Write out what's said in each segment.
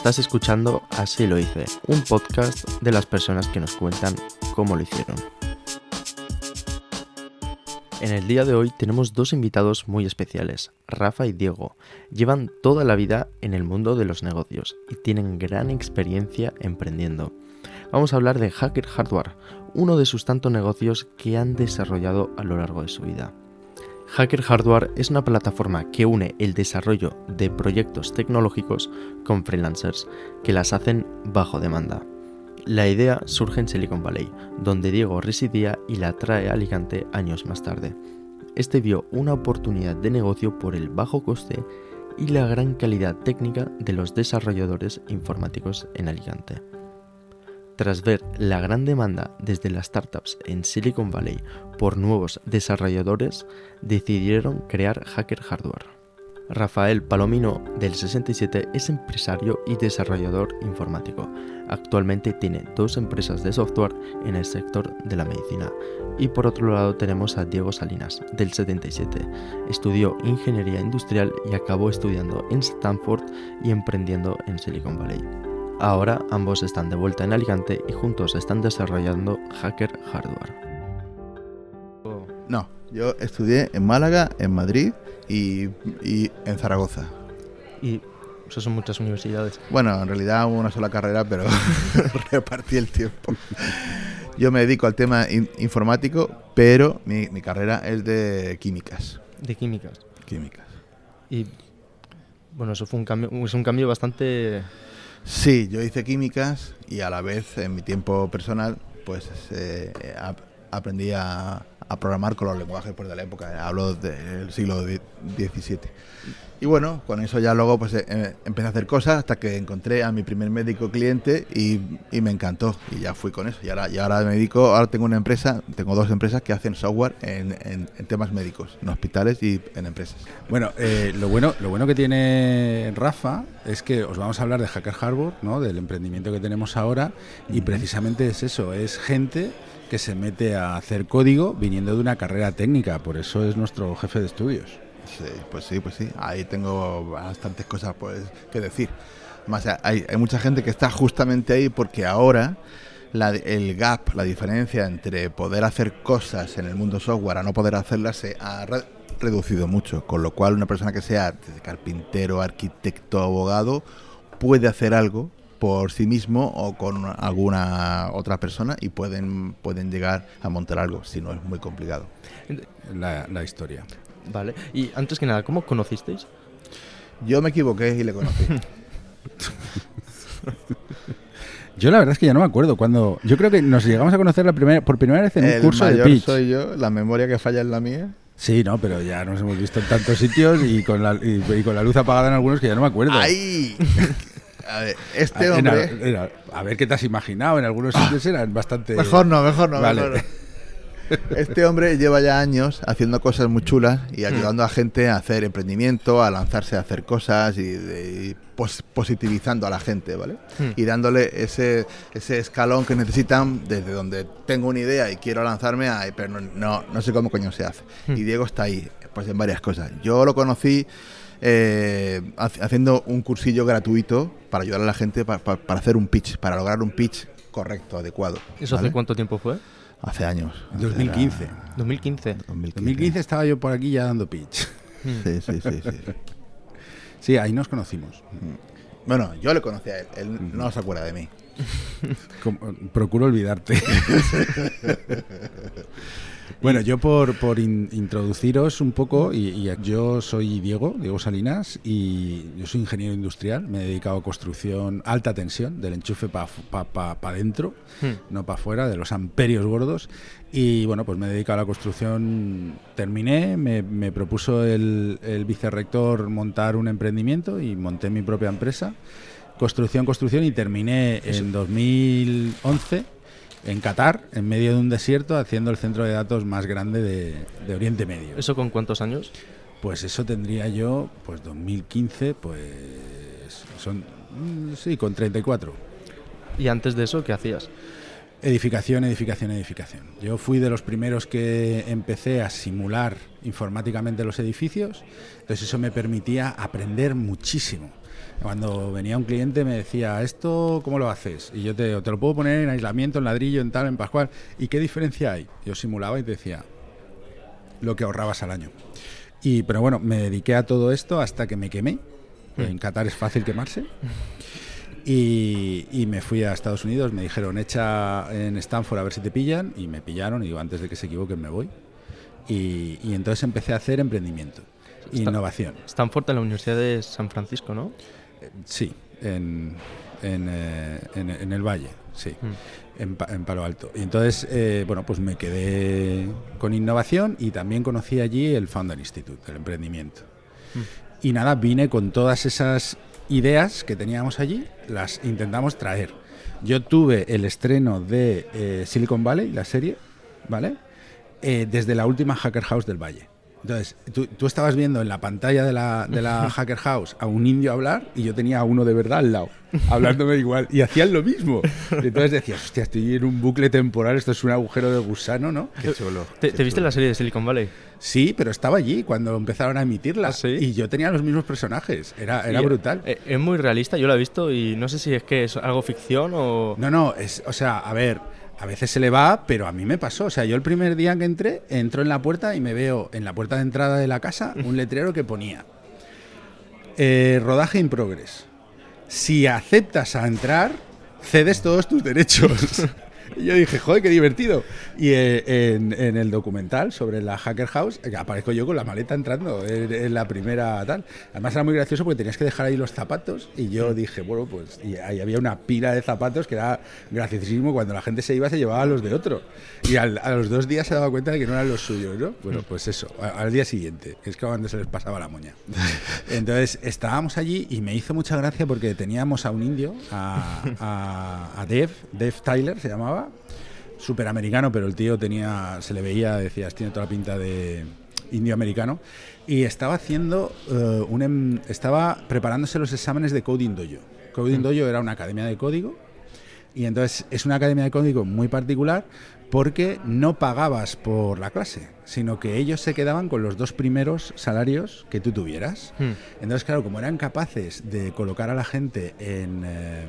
Estás escuchando Así lo hice, un podcast de las personas que nos cuentan cómo lo hicieron. En el día de hoy tenemos dos invitados muy especiales, Rafa y Diego. Llevan toda la vida en el mundo de los negocios y tienen gran experiencia emprendiendo. Vamos a hablar de Hacker Hardware, uno de sus tantos negocios que han desarrollado a lo largo de su vida. Hacker Hardware es una plataforma que une el desarrollo de proyectos tecnológicos con freelancers que las hacen bajo demanda. La idea surge en Silicon Valley, donde Diego residía y la trae a Alicante años más tarde. Este vio una oportunidad de negocio por el bajo coste y la gran calidad técnica de los desarrolladores informáticos en Alicante. Tras ver la gran demanda desde las startups en Silicon Valley por nuevos desarrolladores, decidieron crear Hacker Hardware. Rafael Palomino, del 67, es empresario y desarrollador informático. Actualmente tiene dos empresas de software en el sector de la medicina. Y por otro lado tenemos a Diego Salinas, del 77. Estudió ingeniería industrial y acabó estudiando en Stanford y emprendiendo en Silicon Valley. Ahora ambos están de vuelta en Alicante y juntos están desarrollando Hacker Hardware. No, yo estudié en Málaga, en Madrid y, y en Zaragoza. Y eso son muchas universidades. Bueno, en realidad una sola carrera, pero repartí el tiempo. Yo me dedico al tema in- informático, pero mi, mi carrera es de químicas. De químicas. Químicas. Y bueno, eso fue un cambio, es un cambio bastante... Sí, yo hice químicas y a la vez en mi tiempo personal pues eh, ap- aprendí a, a programar con los lenguajes pues, de la época, hablo del siglo XVII. Y bueno, con eso ya luego pues eh, empecé a hacer cosas hasta que encontré a mi primer médico cliente y, y me encantó y ya fui con eso. Y ahora, y ahora me dedico, ahora tengo una empresa, tengo dos empresas que hacen software en, en- en temas médicos, en hospitales y en empresas. Bueno, eh, lo bueno, lo bueno que tiene Rafa es que os vamos a hablar de Hacker Harbor, ¿no? Del emprendimiento que tenemos ahora y precisamente es eso, es gente que se mete a hacer código viniendo de una carrera técnica, por eso es nuestro jefe de estudios. Sí, pues sí, pues sí. Ahí tengo bastantes cosas pues, que decir. Más, hay, hay mucha gente que está justamente ahí porque ahora la- el gap, la diferencia entre poder hacer cosas en el mundo software a no poder hacerlas se ha re- reducido mucho. Con lo cual una persona que sea carpintero, arquitecto, abogado, puede hacer algo por sí mismo o con alguna otra persona y pueden, pueden llegar a montar algo, si no es muy complicado. La, la historia. Vale. Y antes que nada, ¿cómo conocisteis? Yo me equivoqué y le conocí. Yo la verdad es que ya no me acuerdo cuando. Yo creo que nos llegamos a conocer la primera, por primera vez en un el curso de mayor pitch. soy yo, la memoria que falla es la mía. Sí, no, pero ya nos hemos visto en tantos sitios y con la, y, y con la luz apagada en algunos que ya no me acuerdo. ¡Ay! A ver, Ah, este en hombre... en a ver qué te has imaginado. En algunos sitios eran bastante. Mejor no, mejor no, Vale. mejor no. Este hombre lleva ya años haciendo cosas muy chulas y ayudando a gente a hacer emprendimiento, a lanzarse a hacer cosas y, de- y pos- positivizando a la gente, ¿vale? Hmm. Y dándole ese, ese escalón que necesitan desde donde tengo una idea y quiero lanzarme a, pero no, no, no sé cómo coño se hace. Hmm. Y Diego está ahí, pues en varias cosas. Yo lo conocí eh, haci- haciendo un cursillo gratuito para ayudar a la gente pa- pa- para hacer un pitch, para lograr un pitch correcto, adecuado. ¿Eso ¿vale? hace cuánto tiempo fue? Hace años. 2015. Era 2015. 2015. 2015 estaba yo por aquí ya dando pitch. Sí, sí, sí, sí. Sí, ahí nos conocimos. Bueno, yo le conocí a él. Él no se acuerda de mí. Como- procuro olvidarte. Bueno, yo por, por introduciros un poco, y, yo soy Diego, Diego Salinas, y yo soy ingeniero industrial, me he dedicado a construcción alta tensión, del enchufe para pa, adentro, hmm. no para afuera, de los amperios gordos. Y bueno, pues me he dedicado a la construcción, terminé, me, propuso el, el vicerrector montar un emprendimiento y monté mi propia empresa, construcción, construcción, y terminé en 2011 en Qatar, en medio de un desierto, haciendo el centro de datos más grande de, Oriente Medio. ¿Eso con cuántos años? Pues eso tendría yo, pues 2015, pues son, mm, sí, con 34. ¿Y antes de eso qué hacías? Edificación, edificación, edificación. Yo fui de los primeros que empecé a simular informáticamente los edificios, entonces eso me permitía aprender muchísimo. Cuando venía un cliente me decía, ¿esto cómo lo haces? Y yo te, lo puedo poner en aislamiento, en ladrillo, en tal, en pascual. ¿Y qué diferencia hay? Yo simulaba y te decía, lo que ahorrabas al año. Y, pero bueno, me dediqué a todo esto hasta que me quemé. Mm. En Qatar es fácil quemarse. Y, me fui a Estados Unidos, me dijeron, echa en Stanford a ver si te pillan. Y me pillaron y digo, antes de que se equivoquen me voy. Y, entonces empecé a hacer emprendimiento, innovación. Stanford en la Universidad de San Francisco, ¿no? Sí, en, eh, en, en, el Valle, sí, mm. en, en, Palo Alto. Y entonces, eh, bueno, pues me quedé con innovación y también conocí allí el Founder Institute, el emprendimiento. Mm. Y nada, vine con todas esas ideas que teníamos allí, las intentamos traer. Yo tuve el estreno de eh, Silicon Valley, la serie, ¿vale? desde la última Hacker House del Valle. Entonces, tú, estabas viendo en la pantalla de la, de la Hacker House a un indio hablar y yo tenía a uno de verdad al lado, hablándome igual. Y hacían lo mismo. Y entonces decías, hostia, estoy en un bucle temporal, esto es un agujero de gusano, ¿no? Qué chulo. ¿Te, viste la serie de Silicon Valley? Sí, pero estaba allí cuando empezaron a emitirla. ¿Ah, y yo tenía los mismos personajes. Era, era brutal. Es, es muy realista, yo la he visto y no sé si es que es algo ficción o. No, no, es, o sea, a ver a veces se le va, pero a mí me pasó. O sea, yo el primer día que entré, entro en la puerta y me veo en la puerta de entrada de la casa un letrero que ponía eh, rodaje in progress. Si aceptas a entrar, cedes todos tus derechos. Y yo dije, joder, qué divertido. Y eh, en, el documental sobre la Hacker House eh, aparezco yo con la maleta entrando en, la primera tal. Además era muy gracioso porque tenías que dejar ahí los zapatos y yo dije, bueno, pues y ahí había una pila de zapatos que era graciosísimo. Cuando la gente se iba se llevaba los de otro. Y a los dos días se daba cuenta de que no eran los suyos, ¿no? Bueno, pues eso, al día siguiente, es que cuando se les pasaba la moña. Entonces estábamos allí y me hizo mucha gracia porque teníamos a un indio, a, a, a Dev, Dev Tyler se llamaba, super americano, pero el tío tenía, se le veía, decías, tiene toda la pinta de indio americano, y estaba haciendo eh, un, em, estaba preparándose los exámenes de Coding Dojo. Coding mm. Dojo era una academia de código, y entonces es una academia de código muy particular porque no pagabas por la clase, sino que ellos se quedaban con los dos primeros salarios que tú tuvieras. Mm. Entonces, claro, como eran capaces de colocar a la gente en... Eh,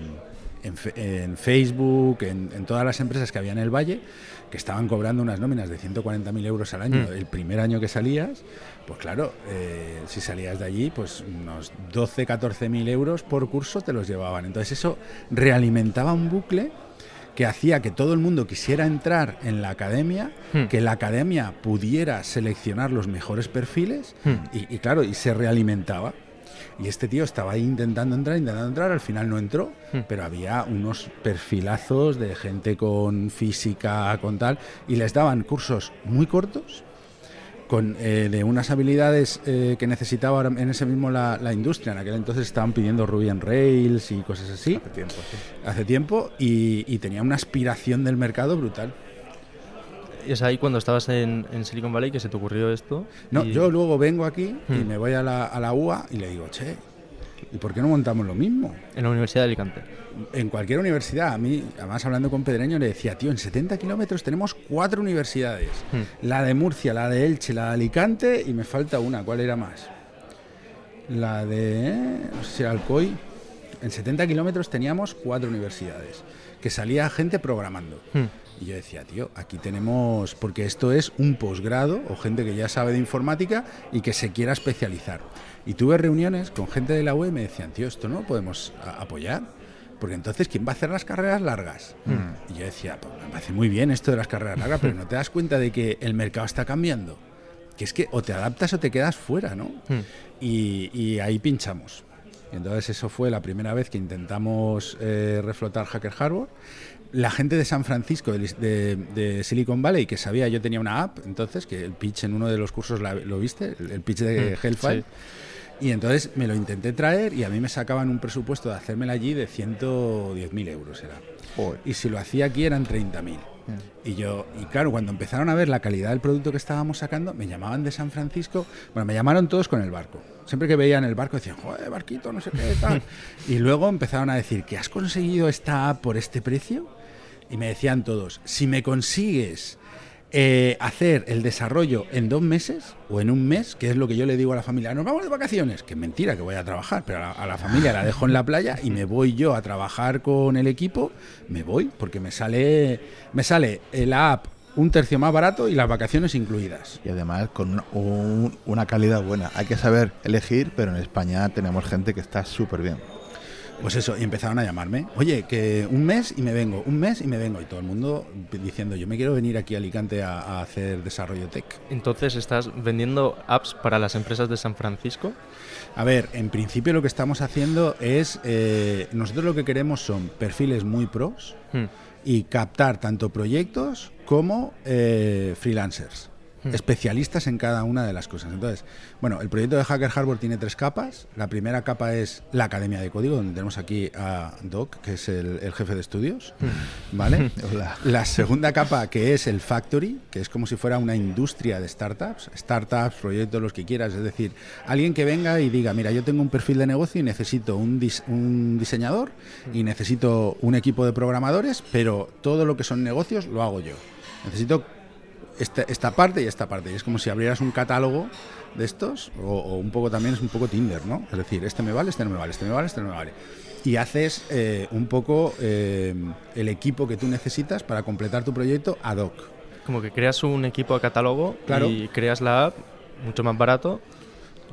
en, Facebook, en, todas las empresas que había en el Valle, que estaban cobrando unas nóminas de 140.000 euros al año mm. el primer año que salías, pues claro, eh, si salías de allí, pues unos 12, 14.000 euros por curso te los llevaban. Entonces eso realimentaba un bucle que hacía que todo el mundo quisiera entrar en la academia, mm. que la academia pudiera seleccionar los mejores perfiles mm. y, y, claro, y se realimentaba. Y este tío estaba ahí intentando entrar, intentando entrar, al final no entró, hmm. pero había unos perfilazos de gente con física, con tal, y les daban cursos muy cortos, con, eh, de unas habilidades eh, que necesitaba en ese mismo la, industria. En aquel entonces estaban pidiendo Ruby on Rails y cosas así. Hace tiempo, sí. Hace tiempo, y, y tenía una aspiración del mercado brutal es ahí cuando estabas en, Silicon Valley que se te ocurrió esto. No, yo luego vengo aquí y hmm. me voy a la, a la UA y le digo, che, ¿y por qué no montamos lo mismo? En la Universidad de Alicante. En cualquier universidad. A mí, además hablando con Pedreño, le decía, tío, en 70 kilómetros tenemos cuatro universidades. Hmm. La de Murcia, la de Elche, la de Alicante y me falta una. ¿Cuál era más? La de, no sé si Alcoy. En 70 kilómetros teníamos cuatro universidades, que salía gente programando. Hmm. Y yo decía, tío, aquí tenemos, porque esto es un posgrado o gente que ya sabe de informática y que se quiera especializar. Y tuve reuniones con gente de la web y me decían, tío, esto no lo podemos apoyar. porque entonces ¿quién va a hacer las carreras largas? Y yo decía, pues me parece muy bien esto de las carreras largas, pero no te das cuenta de que el mercado está cambiando. Que es que o te adaptas o te quedas fuera, ¿no? Y, y ahí pinchamos. Entonces eso fue la primera vez que intentamos eh, reflotar Hacker Harbor. La gente de San Francisco, de, de- de Silicon Valley, que sabía, yo tenía una app, entonces, que el pitch en uno de los cursos la- lo viste, el, el pitch de Mm, Hellfire. sí. Y entonces me lo intenté traer y a mí me sacaban un presupuesto de hacérmela allí de 110.000 euros era. Joder. Y si lo hacía aquí eran 30.000. Y yo, y claro, cuando empezaron a ver la calidad del producto que estábamos sacando, me llamaban de San Francisco, bueno, me llamaron todos con el barco. Siempre que veían el barco decían, joder, barquito, no sé qué, tal. y luego empezaron a decir, ¿que has conseguido esta app por este precio? Y me decían todos, si me consigues eh, hacer el desarrollo en dos meses o en un mes, que es lo que yo le digo a la familia, nos vamos de vacaciones, que es mentira que voy a trabajar, pero a la, a la familia la dejo en la playa y me voy yo a trabajar con el equipo, me voy, porque me sale, me sale la app un tercio más barato y las vacaciones incluidas. Y además con una, un- una calidad buena. Hay que saber elegir, pero en España tenemos gente que está súper bien. Pues eso, y empezaron a llamarme, oye, que un mes y me vengo, un mes y me vengo, y todo el mundo diciendo, yo me quiero venir aquí a Alicante a, a hacer desarrollo tech. Entonces, ¿estás vendiendo apps para las empresas de San Francisco? A ver, en principio lo que estamos haciendo es, eh, nosotros lo que queremos son perfiles muy pros Hmm. y captar tanto proyectos como eh, freelancers, Hmm. especialistas en cada una de las cosas. Entonces, bueno, el proyecto de Hacker Harbor tiene tres capas. La primera capa es la Academia de Código, donde tenemos aquí a Doc, que es el, el jefe de estudios, ¿vale? Hola. La segunda capa, que es el Factory, que es como si fuera una industria de startups, startups, proyectos, los que quieras. Es decir, alguien que venga y diga, mira, yo tengo un perfil de negocio y necesito un, dis- un diseñador y necesito un equipo de programadores, pero todo lo que son negocios lo hago yo. Necesito esta, esta parte y esta parte. Y es como si abrieras un catálogo de estos, o, o un poco también es un poco Tinder, ¿no? Es decir, este me vale, este no me vale, este me vale, este no me vale. Y haces eh, un poco eh, el equipo que tú necesitas para completar tu proyecto ad hoc. Como que creas un equipo de catálogo Claro. y creas la app mucho más barato.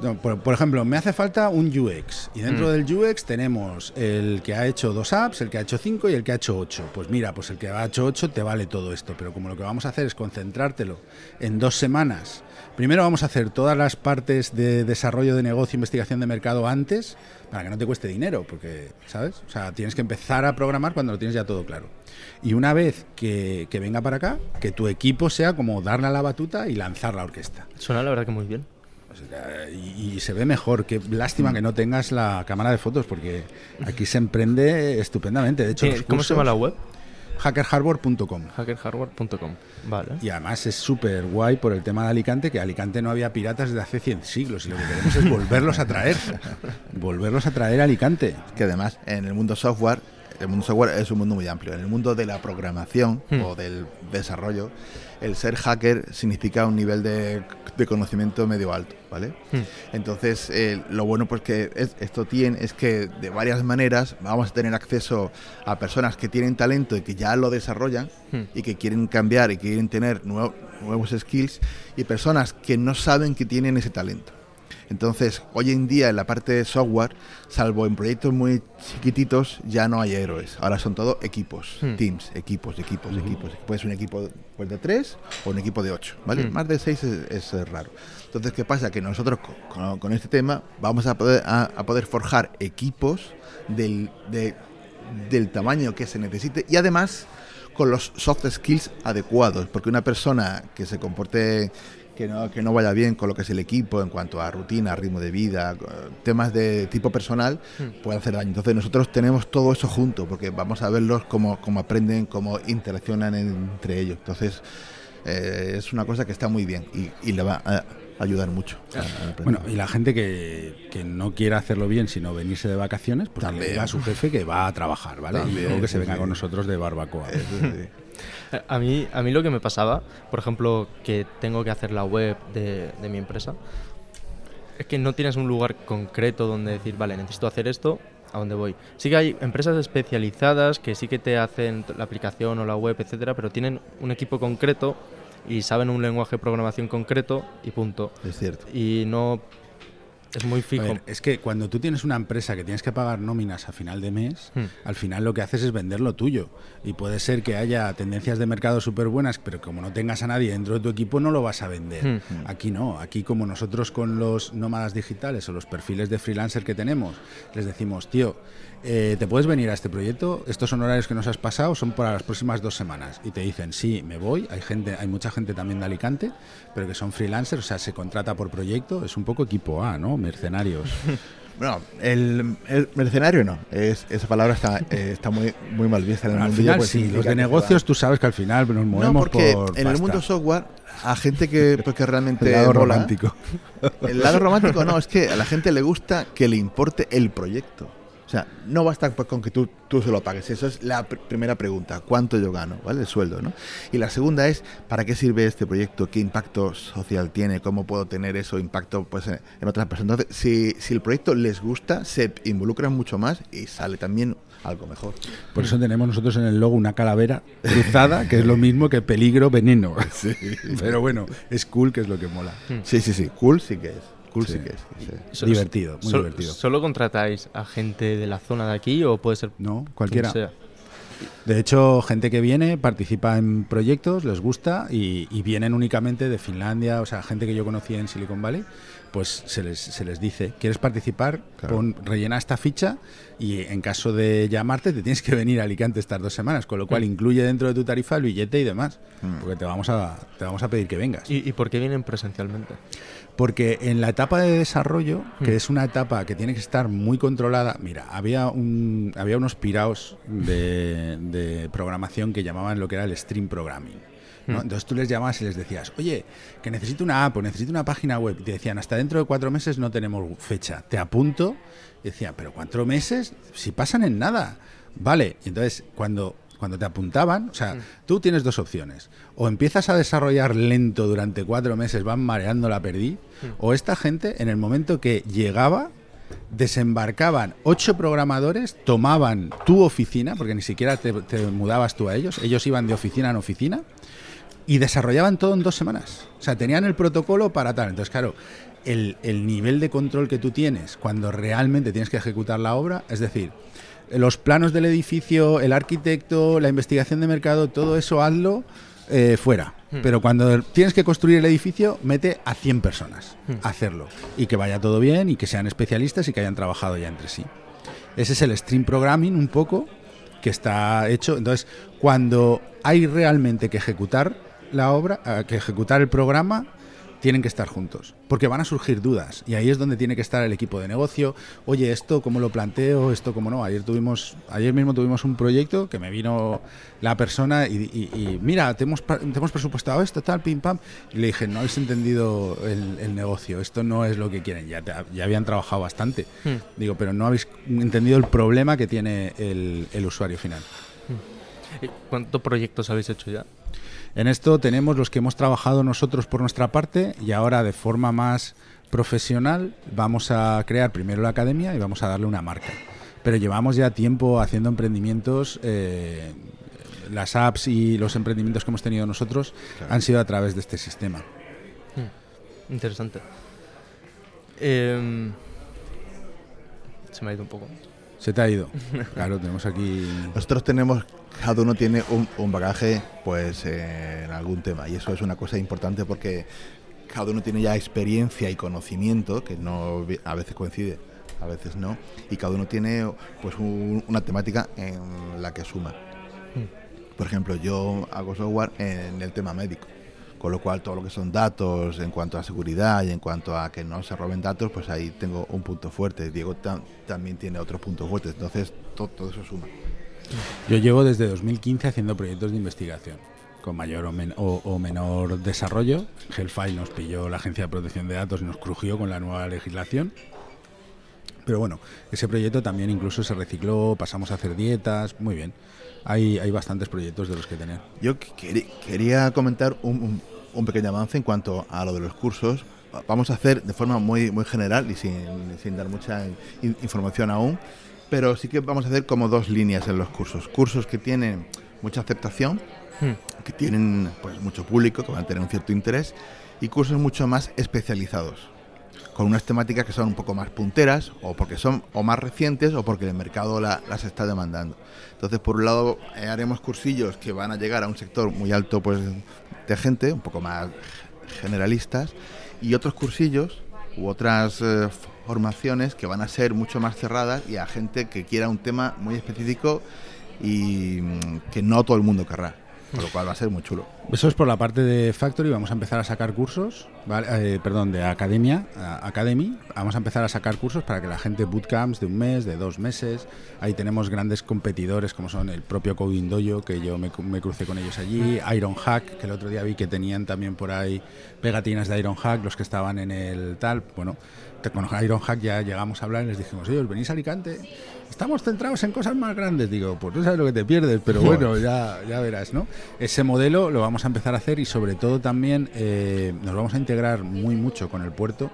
No, por, por ejemplo, me hace falta un UX. Y dentro Mm. del UX tenemos el que ha hecho dos apps, el que ha hecho cinco y el que ha hecho ocho. Pues mira, pues el que ha hecho ocho te vale todo esto. Pero como lo que vamos a hacer es concentrártelo en dos semanas. Primero vamos a hacer todas las partes de desarrollo de negocio, investigación de mercado antes, para que no te cueste dinero, porque, ¿sabes? O sea, tienes que empezar a programar cuando lo tienes ya todo claro. Y una vez que, que venga para acá, que tu equipo sea como darle a la batuta y lanzar la orquesta. Suena la verdad que muy bien. O sea, y, y se ve mejor. Qué lástima que no tengas la cámara de fotos, porque aquí se emprende estupendamente. De hecho, ¿Qué- los ¿Cómo se llama la web? hackerharbor.com. hackerhardware.com. Vale. Y además es súper guay por el tema de Alicante, que Alicante no había piratas desde hace 100 siglos y lo que queremos es volverlos a traer. volverlos a traer a Alicante. Que además en el mundo software, el mundo software es un mundo muy amplio. En el mundo de la programación Hmm. o del desarrollo, el ser hacker significa un nivel de, de conocimiento medio alto, ¿vale? Hmm. Entonces, eh, lo bueno pues que es- esto tiene es que de varias maneras vamos a tener acceso a personas que tienen talento y que ya lo desarrollan Hmm. y que quieren cambiar y quieren tener nuevo- nuevos skills y personas que no saben que tienen ese talento. Entonces, hoy en día en la parte de software, salvo en proyectos muy chiquititos, ya no hay héroes. Ahora son todo equipos, Hmm. teams, equipos, equipos, equipos. Puede ser un equipo pues, de tres o un equipo de ocho, ¿vale? Hmm. Más de seis es, es, raro. Entonces, ¿qué pasa? Que nosotros co- con, con este tema vamos a poder, a, a poder forjar equipos del, de- del tamaño que se necesite y además con los soft skills adecuados, porque una persona que se comporte que no, que no vaya bien con lo que es el equipo en cuanto a rutina, ritmo de vida, eh, temas de tipo personal, Hmm. puede hacer daño. Entonces nosotros tenemos todo eso junto, porque vamos a verlos cómo, cómo aprenden, cómo interaccionan entre ellos. Entonces eh, es una cosa que está muy bien y, y le va a ayudar mucho. a- a. Bueno, y la gente que, que no quiera hacerlo bien, sino venirse de vacaciones, pues que le También. diga a su jefe que va a trabajar, ¿vale? y También, luego que se venga sí. con nosotros de barbacoa. Sí. A mí, a mí lo que me pasaba, por ejemplo, que tengo que hacer la web de, de mi empresa, es que no tienes un lugar concreto donde decir, vale, necesito hacer esto, ¿a dónde voy? Sí que hay empresas especializadas que sí que te hacen la aplicación o la web, etcétera, pero tienen un equipo concreto y saben un lenguaje de programación concreto y punto. Es cierto. Y no Es muy fijo. Ver, es que cuando tú tienes una empresa que tienes que pagar nóminas a final de mes, Hmm. al final lo que haces es vender lo tuyo. Y puede ser que haya tendencias de mercado súper buenas, pero como no tengas a nadie dentro de tu equipo, no lo vas a vender. Hmm. Aquí no. Aquí, como nosotros con los nómadas digitales o los perfiles de freelancer que tenemos, les decimos, tío, eh, ¿te puedes venir a este proyecto? Estos honorarios que nos has pasado son para las próximas dos semanas. Y te dicen, sí, me voy. Hay gente, hay mucha gente también de Alicante, pero que son freelancers, o sea, se contrata por proyecto. Es un poco equipo A, ¿no? Mercenarios. Bueno, el, el mercenario no. Es, esa palabra está, eh, está muy, muy mal vista en el al mundo. final sí, los de negocios tú sabes que al final nos movemos No, porque por en el mundo software, a gente que, pues, que realmente. El lado mola, romántico. El lado romántico no, es que a la gente le gusta que le importe el proyecto. O sea, no basta pues, con que tú, tú se lo pagues. Eso es la pr- primera pregunta. ¿Cuánto yo gano? ¿Vale? El sueldo, ¿no? Y la segunda es, ¿para qué sirve este proyecto? ¿Qué impacto social tiene? ¿Cómo puedo tener eso impacto pues, en, en otras personas? Entonces, si, si el proyecto les gusta, se involucran mucho más y sale también algo mejor. Por eso tenemos nosotros en el logo una calavera cruzada, que es lo mismo que peligro, veneno. Pero bueno, es cool, que es lo que mola. Sí, sí, sí. Cool sí que es. Cool sí, Sí. que es. sí. Divertido, muy so- divertido. ¿Solo contratáis a gente de la zona de aquí o puede ser No, quien cualquiera. sea? De hecho, gente que viene participa en proyectos, les gusta y, y vienen únicamente de Finlandia, o sea, gente que yo conocí en Silicon Valley, pues se les, se les dice, ¿quieres participar? Claro. Pon- rellena esta ficha y en caso de llamarte te tienes que venir a Alicante estas dos semanas, con lo cual incluye dentro de tu tarifa el billete y demás, Mm. porque te vamos a, te vamos a pedir que vengas. ¿Y, y por qué vienen presencialmente? Porque en la etapa de desarrollo, que Hmm. es una etapa que tiene que estar muy controlada, mira, había, un, había unos piraos de, de programación que llamaban lo que era el stream programming. ¿No? Hmm. Entonces tú les llamabas y les decías, oye, que necesito una app o necesito una página web. Y te decían, hasta dentro de cuatro meses no tenemos fecha. Te apunto. Y decía, pero cuatro meses, si pasan en nada. Vale, y entonces cuando, cuando te apuntaban, o sea, tú tienes dos opciones. O empiezas a desarrollar lento durante cuatro meses, van mareando la perdí, o esta gente, en el momento que llegaba, desembarcaban ocho programadores, tomaban tu oficina, porque ni siquiera te, te mudabas tú a ellos, ellos iban de oficina en oficina, y desarrollaban todo en dos semanas. O sea, tenían el protocolo para tal. Entonces, claro, el, el nivel de control que tú tienes cuando realmente tienes que ejecutar la obra, es decir, los planos del edificio, el arquitecto, la investigación de mercado, todo eso hazlo eh, fuera. Pero cuando tienes que construir el edificio, mete a 100 personas a hacerlo. Y que vaya todo bien y que sean especialistas y que hayan trabajado ya entre sí. Ese es el stream programming un poco que está hecho. Entonces, cuando hay realmente que ejecutar la obra, que ejecutar el programa, tienen que estar juntos, porque van a surgir dudas y ahí es donde tiene que estar el equipo de negocio. Oye, esto cómo lo planteo, esto cómo no. Ayer tuvimos, ayer mismo tuvimos un proyecto que me vino la persona y, y- y, mira, te hemos, pa- te hemos presupuestado esto, tal, pim pam. Y le dije, no habéis entendido el, el negocio, esto no es lo que quieren. Ya, te- ya habían trabajado bastante. Hmm. Digo, pero no habéis entendido el problema que tiene el, el usuario final. ¿Y ¿Cuántos proyectos habéis hecho ya? En esto tenemos los que hemos trabajado nosotros por nuestra parte y ahora de forma más profesional vamos a crear primero la academia y vamos a darle una marca. Pero llevamos ya tiempo haciendo emprendimientos. eh, las apps y los emprendimientos que hemos tenido nosotros han sido a través de este sistema. Interesante. Em, se me ha ido un poco. Se te ha ido. Claro, tenemos aquí. Nosotros tenemos, cada uno tiene un, un bagaje pues eh, en algún tema y eso es una cosa importante porque cada uno tiene ya experiencia y conocimiento que no a veces coincide, a veces no y cada uno tiene pues un- una temática en la que suma. Por ejemplo, yo hago software en el tema médico, con lo cual todo lo que son datos en cuanto a seguridad y en cuanto a que no se roben datos, pues ahí tengo un punto fuerte. Diego tam- también tiene otro punto fuerte, entonces to- todo eso suma. Yo llevo desde 2015 haciendo proyectos de investigación con mayor o, men- o menor desarrollo. Hellfile nos pilló la Agencia de Protección de Datos y nos crujió con la nueva legislación. Pero bueno, ese proyecto también incluso se recicló, pasamos a hacer dietas, muy bien. Hay, hay bastantes proyectos de los que tener. Yo qu- queri- quería comentar un, un- un pequeño avance en cuanto a lo de los cursos. Vamos a hacer de forma muy, muy general y sin, sin dar mucha in- información aún, pero sí que vamos a hacer como dos líneas en los cursos. Cursos que tienen mucha aceptación, Hmm. que tienen pues mucho público, que van a tener un cierto interés, y cursos mucho más especializados. Con unas temáticas que son un poco más punteras o porque son o más recientes o porque el mercado las está demandando. Entonces, por un lado, eh, haremos cursillos que van a llegar a un sector muy alto pues, de gente, un poco más generalistas, y otros cursillos u otras eh, formaciones que van a ser mucho más cerradas y a gente que quiera un tema muy específico y mm, que no todo el mundo querrá. Con lo cual va a ser muy chulo. Eso es por la parte de Factory. Vamos a empezar a sacar cursos, eh, perdón, de academia, Academy. Vamos a empezar a sacar cursos para que la gente bootcamps de un mes, de dos meses. Ahí tenemos grandes competidores como son el propio Coding Dojo, que yo me, me crucé con ellos allí. Iron Hack, que el otro día vi que tenían también por ahí pegatinas de Iron Hack, los que estaban en el tal. Bueno, con Iron Hack ya llegamos a hablar y les dijimos, oye, venís a Alicante, estamos centrados en cosas más grandes. Digo, pues no sabes lo que te pierdes, pero bueno, ya, ya verás, ¿no? Ese modelo lo vamos a empezar a hacer y sobre todo también eh, nos vamos a integrar muy mucho con el puerto,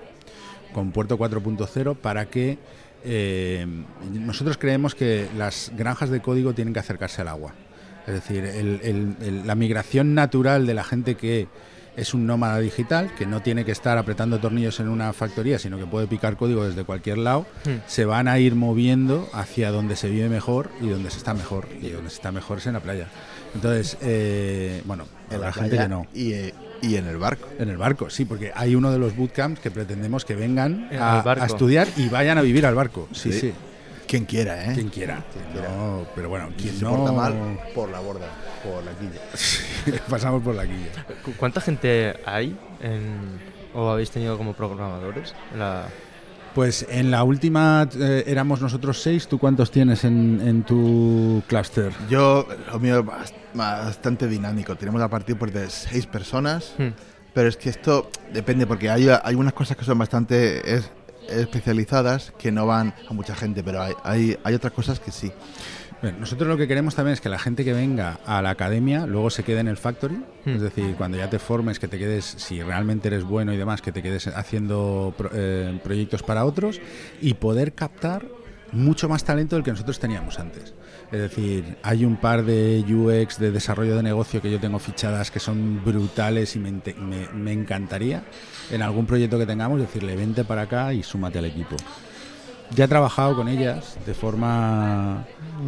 con Puerto 4.0, para que eh, nosotros creemos que las granjas de código tienen que acercarse al agua. Es decir, la migración natural de la gente que es un nómada digital que no tiene que estar apretando tornillos en una factoría, sino que puede picar código desde cualquier lado, hmm. se van a ir moviendo hacia donde se vive mejor y donde se está mejor. Y donde se está mejor es en la playa. Entonces, eh, bueno, en la, gente que no. Y, eh, y, en el barco. En el barco, sí, porque hay uno de los bootcamps que pretendemos que vengan a, a, estudiar y vayan a vivir al barco. Sí, sí. Quien quiera, ¿eh? Quien quiera. pero bueno, quien se no... porta mal, por la borda, por la quilla. pasamos por la quilla. ¿Cuánta gente hay o habéis tenido como programadores? La... Pues en la última eh, éramos nosotros seis. ¿Tú cuántos tienes en, tu clúster? Yo, lo mío es bastante dinámico. Tenemos a partir pues, de seis personas. Hmm. Pero es que esto depende porque hay, hay unas cosas que son bastante... Es, especializadas que no van a mucha gente, pero hay, hay, hay otras cosas que sí. nosotros lo que queremos también es que la gente que venga a la academia luego se quede en el factory, hmm. es decir, cuando ya te formes, que te quedes, si realmente eres bueno y demás, que te quedes haciendo eh, proyectos para otros y poder captar mucho más talento del que nosotros teníamos antes. Es decir, hay un par de UX de desarrollo de negocio que yo tengo fichadas que son brutales y me, me, encantaría en algún proyecto que tengamos decirle vente para acá y súmate al equipo. Ya he trabajado con ellas de forma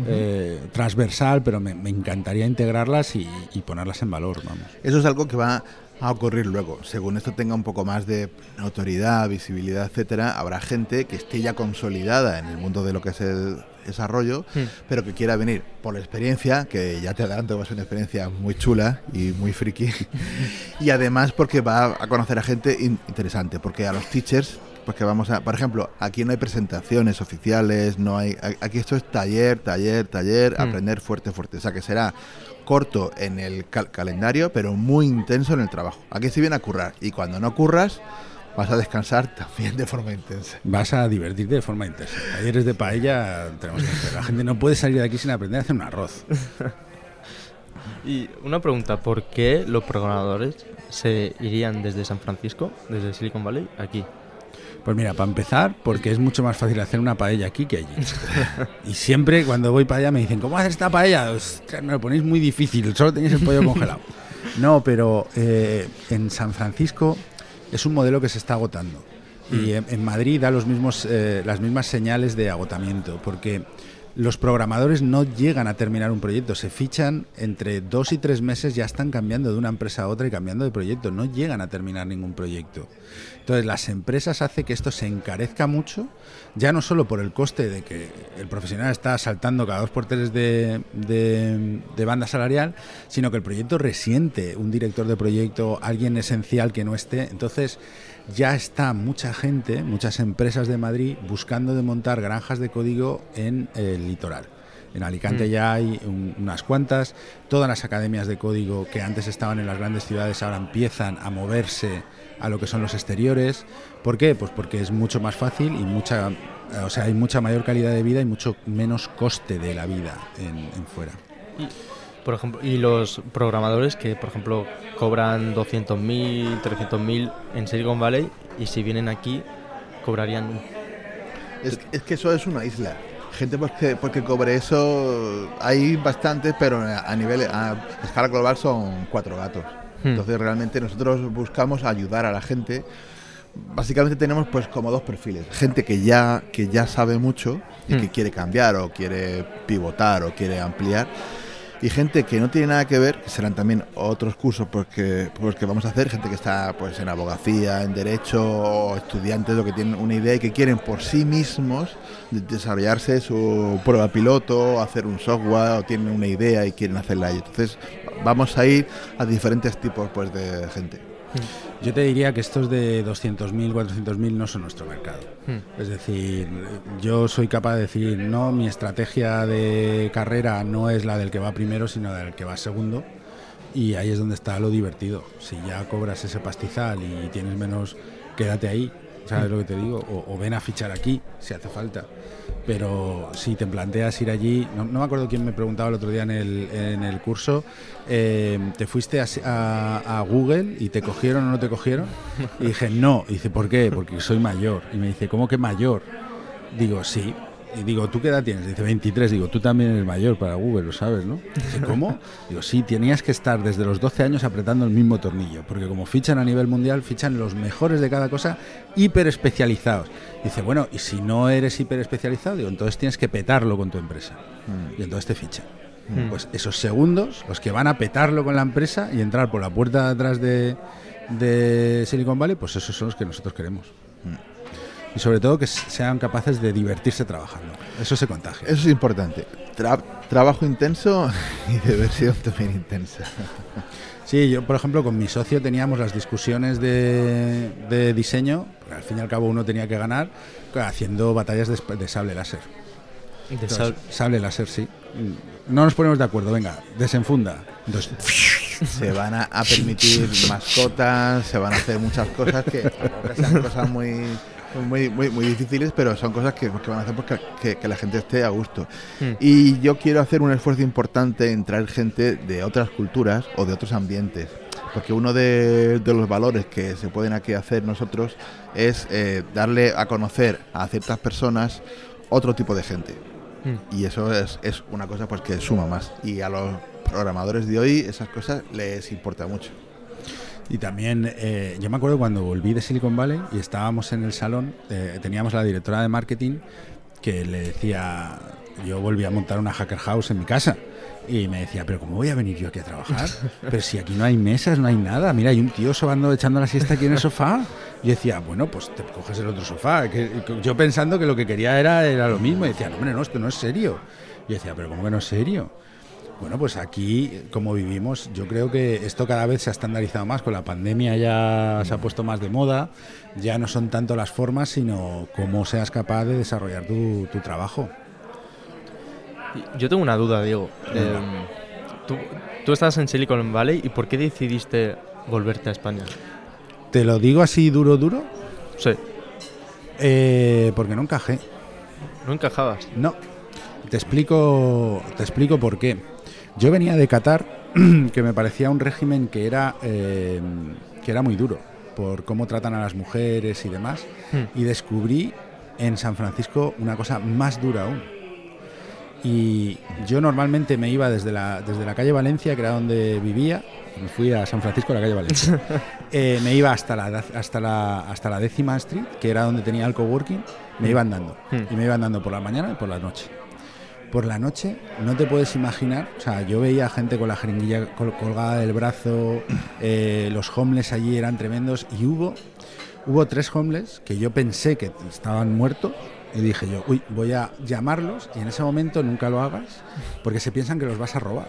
eh, transversal, pero me, encantaría integrarlas y, y, ponerlas en valor. Vamos. Eso es algo que va a ocurrir luego. Según esto tenga un poco más de autoridad, visibilidad, etcétera, habrá gente que esté ya consolidada en el mundo de lo que es el desarrollo, hmm. pero que quiera venir por la experiencia, que ya te adelanto va a ser una experiencia muy chula y muy friki, y además porque va a conocer a gente interesante, porque a los teachers pues que vamos a, por ejemplo, aquí no hay presentaciones oficiales, no hay, aquí esto es taller, taller, taller, hmm. aprender fuerte, fuerte, o sea que será corto en el calendario, pero muy intenso en el trabajo. Aquí se viene a currar y cuando no curras, vas a descansar también de forma intensa. Vas a divertirte de forma intensa. Talleres de paella tenemos que hacer. La gente no puede salir de aquí sin aprender a hacer un arroz. y una pregunta, ¿por qué los programadores se irían desde San Francisco, desde Silicon Valley, aquí? Pues mira, para empezar, porque es mucho más fácil hacer una paella aquí que allí. y siempre cuando voy para allá me dicen, ¿cómo haces esta paella? me lo ponéis muy difícil, solo tenéis el pollo congelado. No, pero eh, en San Francisco es un modelo que se está agotando. Y mm. en, Madrid da los mismos, eh, las mismas señales de agotamiento, porque los programadores no llegan a terminar un proyecto, se fichan entre dos y tres meses, ya están cambiando de una empresa a otra y cambiando de proyecto, no llegan a terminar ningún proyecto. Entonces las empresas hacen que esto se encarezca mucho, ya no solo por el coste de que el profesional está saltando cada dos por tres de, de banda salarial, sino que el proyecto resiente un director de proyecto, alguien esencial que no esté. Entonces, ya está mucha gente, muchas empresas de Madrid buscando de montar granjas de código en el litoral. En Alicante mm. ya hay unas cuantas, todas las academias de código que antes estaban en las grandes ciudades ahora empiezan a moverse a lo que son los exteriores. ¿Por qué? Pues porque es mucho más fácil y mucha, o sea, hay mucha mayor calidad de vida y mucho menos coste de la vida en, fuera. Por ejemplo, y los programadores que, por ejemplo, cobran 200.000, 300.000 en Silicon Valley y si vienen aquí cobrarían... Es, es que eso es una isla. Gente porque, porque cobre eso hay bastantes, pero a nivel a escala global son cuatro gatos. Hmm. Entonces realmente nosotros buscamos ayudar a la gente básicamente tenemos pues como dos perfiles. Gente que ya, que ya sabe mucho y Hmm. que quiere cambiar o quiere pivotar o quiere ampliar. Y gente que no tiene nada que ver, que serán también otros cursos porque, porque vamos a hacer, gente que está pues en abogacía, en derecho, o estudiantes o que tienen una idea y que quieren por sí mismos de- desarrollarse su prueba piloto, hacer un software, o tienen una idea y quieren hacerla ahí. Entonces vamos a ir a diferentes tipos pues de gente. Yo te diría que estos de 200.000, 400.000 no son nuestro mercado. Hmm. Es decir, yo soy capaz de decir, no, mi estrategia de carrera no es la del que va primero, sino la del que va segundo. Y ahí es donde está lo divertido. Si ya cobras ese pastizal y tienes menos, quédate ahí. ¿Sabes lo que te digo? O, o ven a fichar aquí, si hace falta. Pero si te planteas ir allí, no, me acuerdo quién me preguntaba el otro día en el, en el curso, eh, ¿te fuiste a, a- a Google y te cogieron o no te cogieron? Y dije, no. Y dice, ¿por qué? Porque soy mayor. Y me dice, ¿cómo que mayor? Digo, sí. Y digo, ¿tú qué edad tienes? Dice, 23. Digo, tú también eres mayor para Google, lo sabes, ¿no? Dice, ¿cómo? Digo, sí, tenías que estar desde los 12 años apretando el mismo tornillo, porque como fichan a nivel mundial, fichan los mejores de cada cosa hiper especializados. Dice, bueno, y si no eres hiper especializado, digo, entonces tienes que petarlo con tu empresa. Y entonces te fichan. Mm. Pues esos segundos, los que van a petarlo con la empresa y entrar por la puerta de atrás de, de Silicon Valley, pues esos son los que nosotros queremos. Y sobre todo que sean capaces de divertirse trabajando. Eso se contagia. Eso es importante. Tra- trabajo intenso y diversión también intensa. Sí, yo por ejemplo con mi socio teníamos las discusiones de, de diseño, al fin y al cabo uno tenía que ganar, haciendo batallas de, de sable láser. De Entonces, sable láser, sí. No nos ponemos de acuerdo, venga, desenfunda. Entonces, Se van a, a permitir mascotas, se van a hacer muchas cosas que sean cosas muy, muy, muy, muy difíciles, pero son cosas que, que van a hacer porque que, que la gente esté a gusto. Hmm. Y yo quiero hacer un esfuerzo importante en traer gente de otras culturas o de otros ambientes. Porque uno de, de los valores que se pueden aquí hacer nosotros es eh, darle a conocer a ciertas personas otro tipo de gente. Mm. Y eso es, es una cosa pues que suma más. Y a los programadores de hoy esas cosas les importa mucho. Y también, eh, yo me acuerdo cuando volví de Silicon Valley y estábamos en el salón, eh, teníamos a la directora de marketing que le decía, yo volví a montar una hacker house en mi casa. Y me decía, pero ¿cómo voy a venir yo aquí a trabajar? Pero si aquí no hay mesas, no hay nada. Mira, hay un tío sobando echando la siesta aquí en el sofá. Y yo decía, bueno, pues te coges el otro sofá. Que, que yo pensando que lo que quería era, era lo mismo. Y decía, no, hombre, no, esto no es serio. Y yo decía, pero ¿cómo que no es serio? Bueno, pues aquí, como vivimos, yo creo que esto cada vez se ha estandarizado más. Con la pandemia ya se ha puesto más de moda. Ya no son tanto las formas, sino cómo seas capaz de desarrollar tu, tu trabajo. Yo tengo una duda, Diego. Eh, tú, tú estás en Silicon Valley y ¿por qué decidiste volverte a España? ¿Te lo digo así duro, duro? Sí, Eh, porque no encajé. no encajabas. No. Te explico, te explico por qué. Yo venía de Qatar, que me parecía un régimen que era, eh, que era muy duro por cómo tratan a las mujeres y demás, Hmm. y descubrí en San Francisco una cosa más dura aún. Y yo normalmente me iba desde la, desde la calle Valencia, que era donde vivía, me fui a San Francisco, a la calle Valencia. Eh, me iba hasta la, hasta, la, hasta la décima street, que era donde tenía el coworking, me iba andando. Hmm. Y me iba andando por la mañana y por la noche. Por la noche no te puedes imaginar, o sea, yo veía gente con la jeringuilla col- colgada del brazo, eh, los homeless allí eran tremendos y hubo, hubo tres homeless que yo pensé que estaban muertos y dije yo, uy, voy a llamarlos y en ese momento nunca lo hagas porque se piensan que los vas a robar.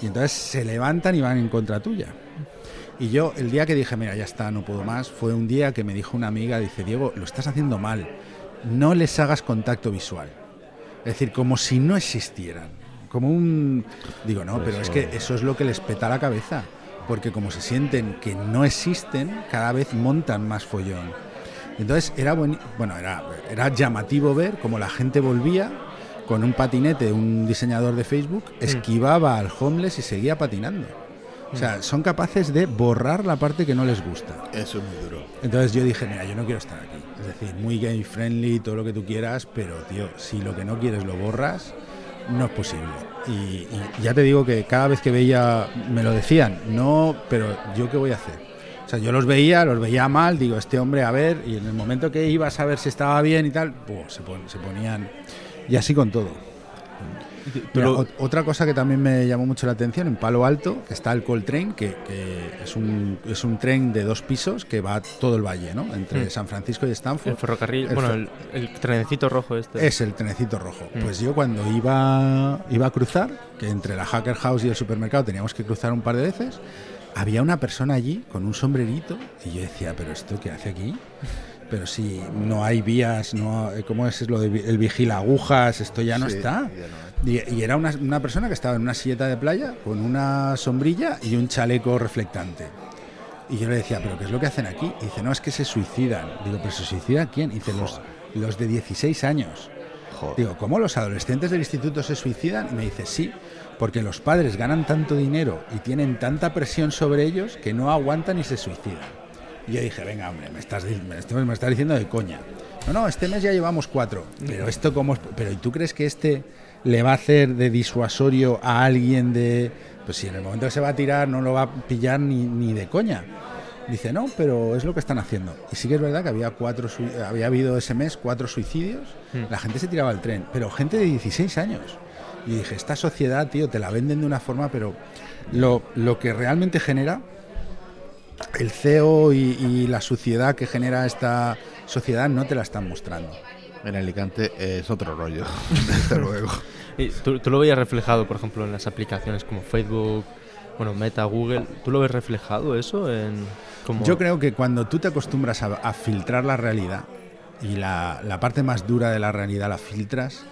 Y entonces se levantan y van en contra tuya. Y yo, el día que dije, mira, ya está, no puedo más, fue un día que me dijo una amiga, dice, Diego, lo estás haciendo mal, no les hagas contacto visual. Es decir, como si no existieran. Como un... Digo, no, pero es que eso es lo que les peta la cabeza. Porque como se sienten que no existen, cada vez montan más follón. Entonces era buen, bueno, era, era llamativo ver cómo la gente volvía con un patinete, un diseñador de Facebook, esquivaba al homeless y seguía patinando. O sea, son capaces de borrar la parte que no les gusta. Eso es muy duro. Entonces yo dije, mira, yo no quiero estar aquí. Es decir, muy gay friendly, todo lo que tú quieras, pero tío, si lo que no quieres lo borras, no es posible. Y, y ya te digo que cada vez que veía, me lo decían, no, pero yo qué voy a hacer. O sea, yo los veía, los veía mal, digo, este hombre, a ver, y en el momento que iba a saber si estaba bien y tal, pues, se, pon- se ponían. Y así con todo. Mira, lo- otra cosa que también me llamó mucho la atención, en Palo Alto está el Coltrane, que, que es, un, es un tren de dos pisos que va todo el valle, ¿no? Entre Mm. San Francisco y Stanford. el ferrocarril, el bueno, fer- el, el trenecito rojo este. Es el trenecito rojo. Mm. Pues yo cuando iba, iba a cruzar, que entre la Hacker House y el supermercado teníamos que cruzar un par de veces, había una persona allí con un sombrerito y yo decía, pero esto qué hace aquí? Pero si no hay vías, no, ¿cómo es lo de el vigila agujas? Esto ya no Sí, está. ya no es. Y, y era una, una persona que estaba en una silleta de playa con una sombrilla y un chaleco reflectante. Y yo le decía, ¿pero qué es lo que hacen aquí? Y dice, no, es que se suicidan. Digo, ¿pero se suicida quién? Y dice, los, los de 16 años. Joder. Digo, ¿cómo los adolescentes del instituto se suicidan? Y me dice, sí, porque los padres ganan tanto dinero y tienen tanta presión sobre ellos que no aguantan y se suicidan. Y yo dije, venga, hombre, me estás, me estás, me estás diciendo de coña. No, no, este mes ya llevamos cuatro. Pero esto cómo es? Pero ¿y tú crees que este le va a hacer de disuasorio a alguien de... Pues si en el momento que se va a tirar no lo va a pillar ni, ni de coña. Dice, no, pero es lo que están haciendo. Y sí que es verdad que había, cuatro, había habido ese mes cuatro suicidios. Hmm. La gente se tiraba al tren, pero gente de 16 años. Y dije, esta sociedad, tío, te la venden de una forma, pero lo, lo que realmente genera el CEO y, y la suciedad que genera esta sociedad no te la están mostrando. En Alicante es otro rollo, desde luego. Y ¿tú, tú lo veías reflejado, por ejemplo, en las aplicaciones como Facebook, bueno, Meta, Google. ¿Tú lo ves reflejado eso en como Yo creo que cuando tú te acostumbras a, a filtrar la realidad y la, la parte más dura de la realidad la filtras,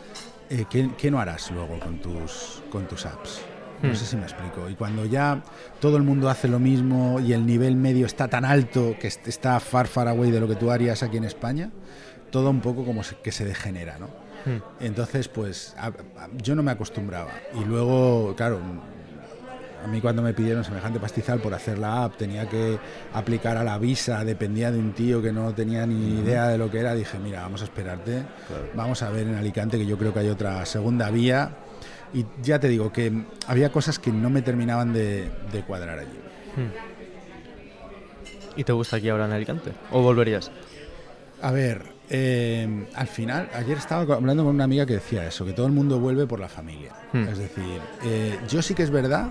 eh, ¿qué, qué no harás luego con tus, con tus apps? No Hmm. sé si me explico. Y cuando ya todo el mundo hace lo mismo y el nivel medio está tan alto que est- está far, far away de lo que tú harías aquí en España, todo un poco como que se degenera, ¿no? Hmm. Entonces, pues a- a- yo no me acostumbraba. Y luego, claro, a mí cuando me pidieron semejante pastizal por hacer la app, tenía que aplicar a la visa, dependía de un tío que no tenía ni idea de lo que era, dije, mira, vamos a esperarte, vamos a ver en Alicante que yo creo que hay otra segunda vía. Y ya te digo que había cosas que no me terminaban de, de cuadrar allí. ¿Y te gusta aquí ahora en Alicante? ¿O volverías? A ver, eh, al final, ayer estaba hablando con una amiga que decía eso, que todo el mundo vuelve por la familia. Hmm. Es decir, eh, yo sí que es verdad,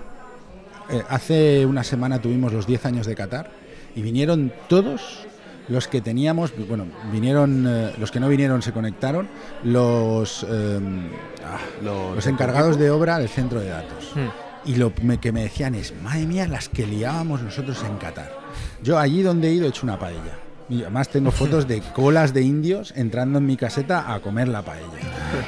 eh, hace una semana tuvimos los 10 años de Qatar y vinieron todos los que teníamos, bueno, vinieron, eh, los que no vinieron se conectaron, los, eh, ah, los encargados de obra del centro de datos. Hmm. Y lo me- que me decían es, madre mía, las que liábamos nosotros en Qatar. Yo allí donde he ido he hecho una paella. Y además tengo fotos de colas de indios entrando en mi caseta a comer la paella.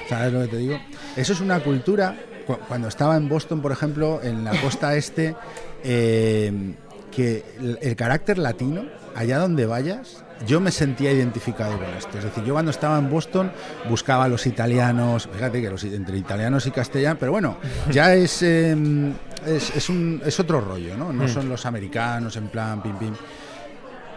¿Sabes lo que te digo? Eso es una cultura. cu- Cuando estaba en Boston, por ejemplo, en la costa este, eh, que el, el carácter latino, allá donde vayas, yo me sentía identificado con esto. Es decir, yo cuando estaba en Boston buscaba a los italianos, fíjate que los, entre italianos y castellanos, pero bueno, ya es, eh, es, es un, es otro rollo, ¿no? No Mm. son los americanos en plan pim pim.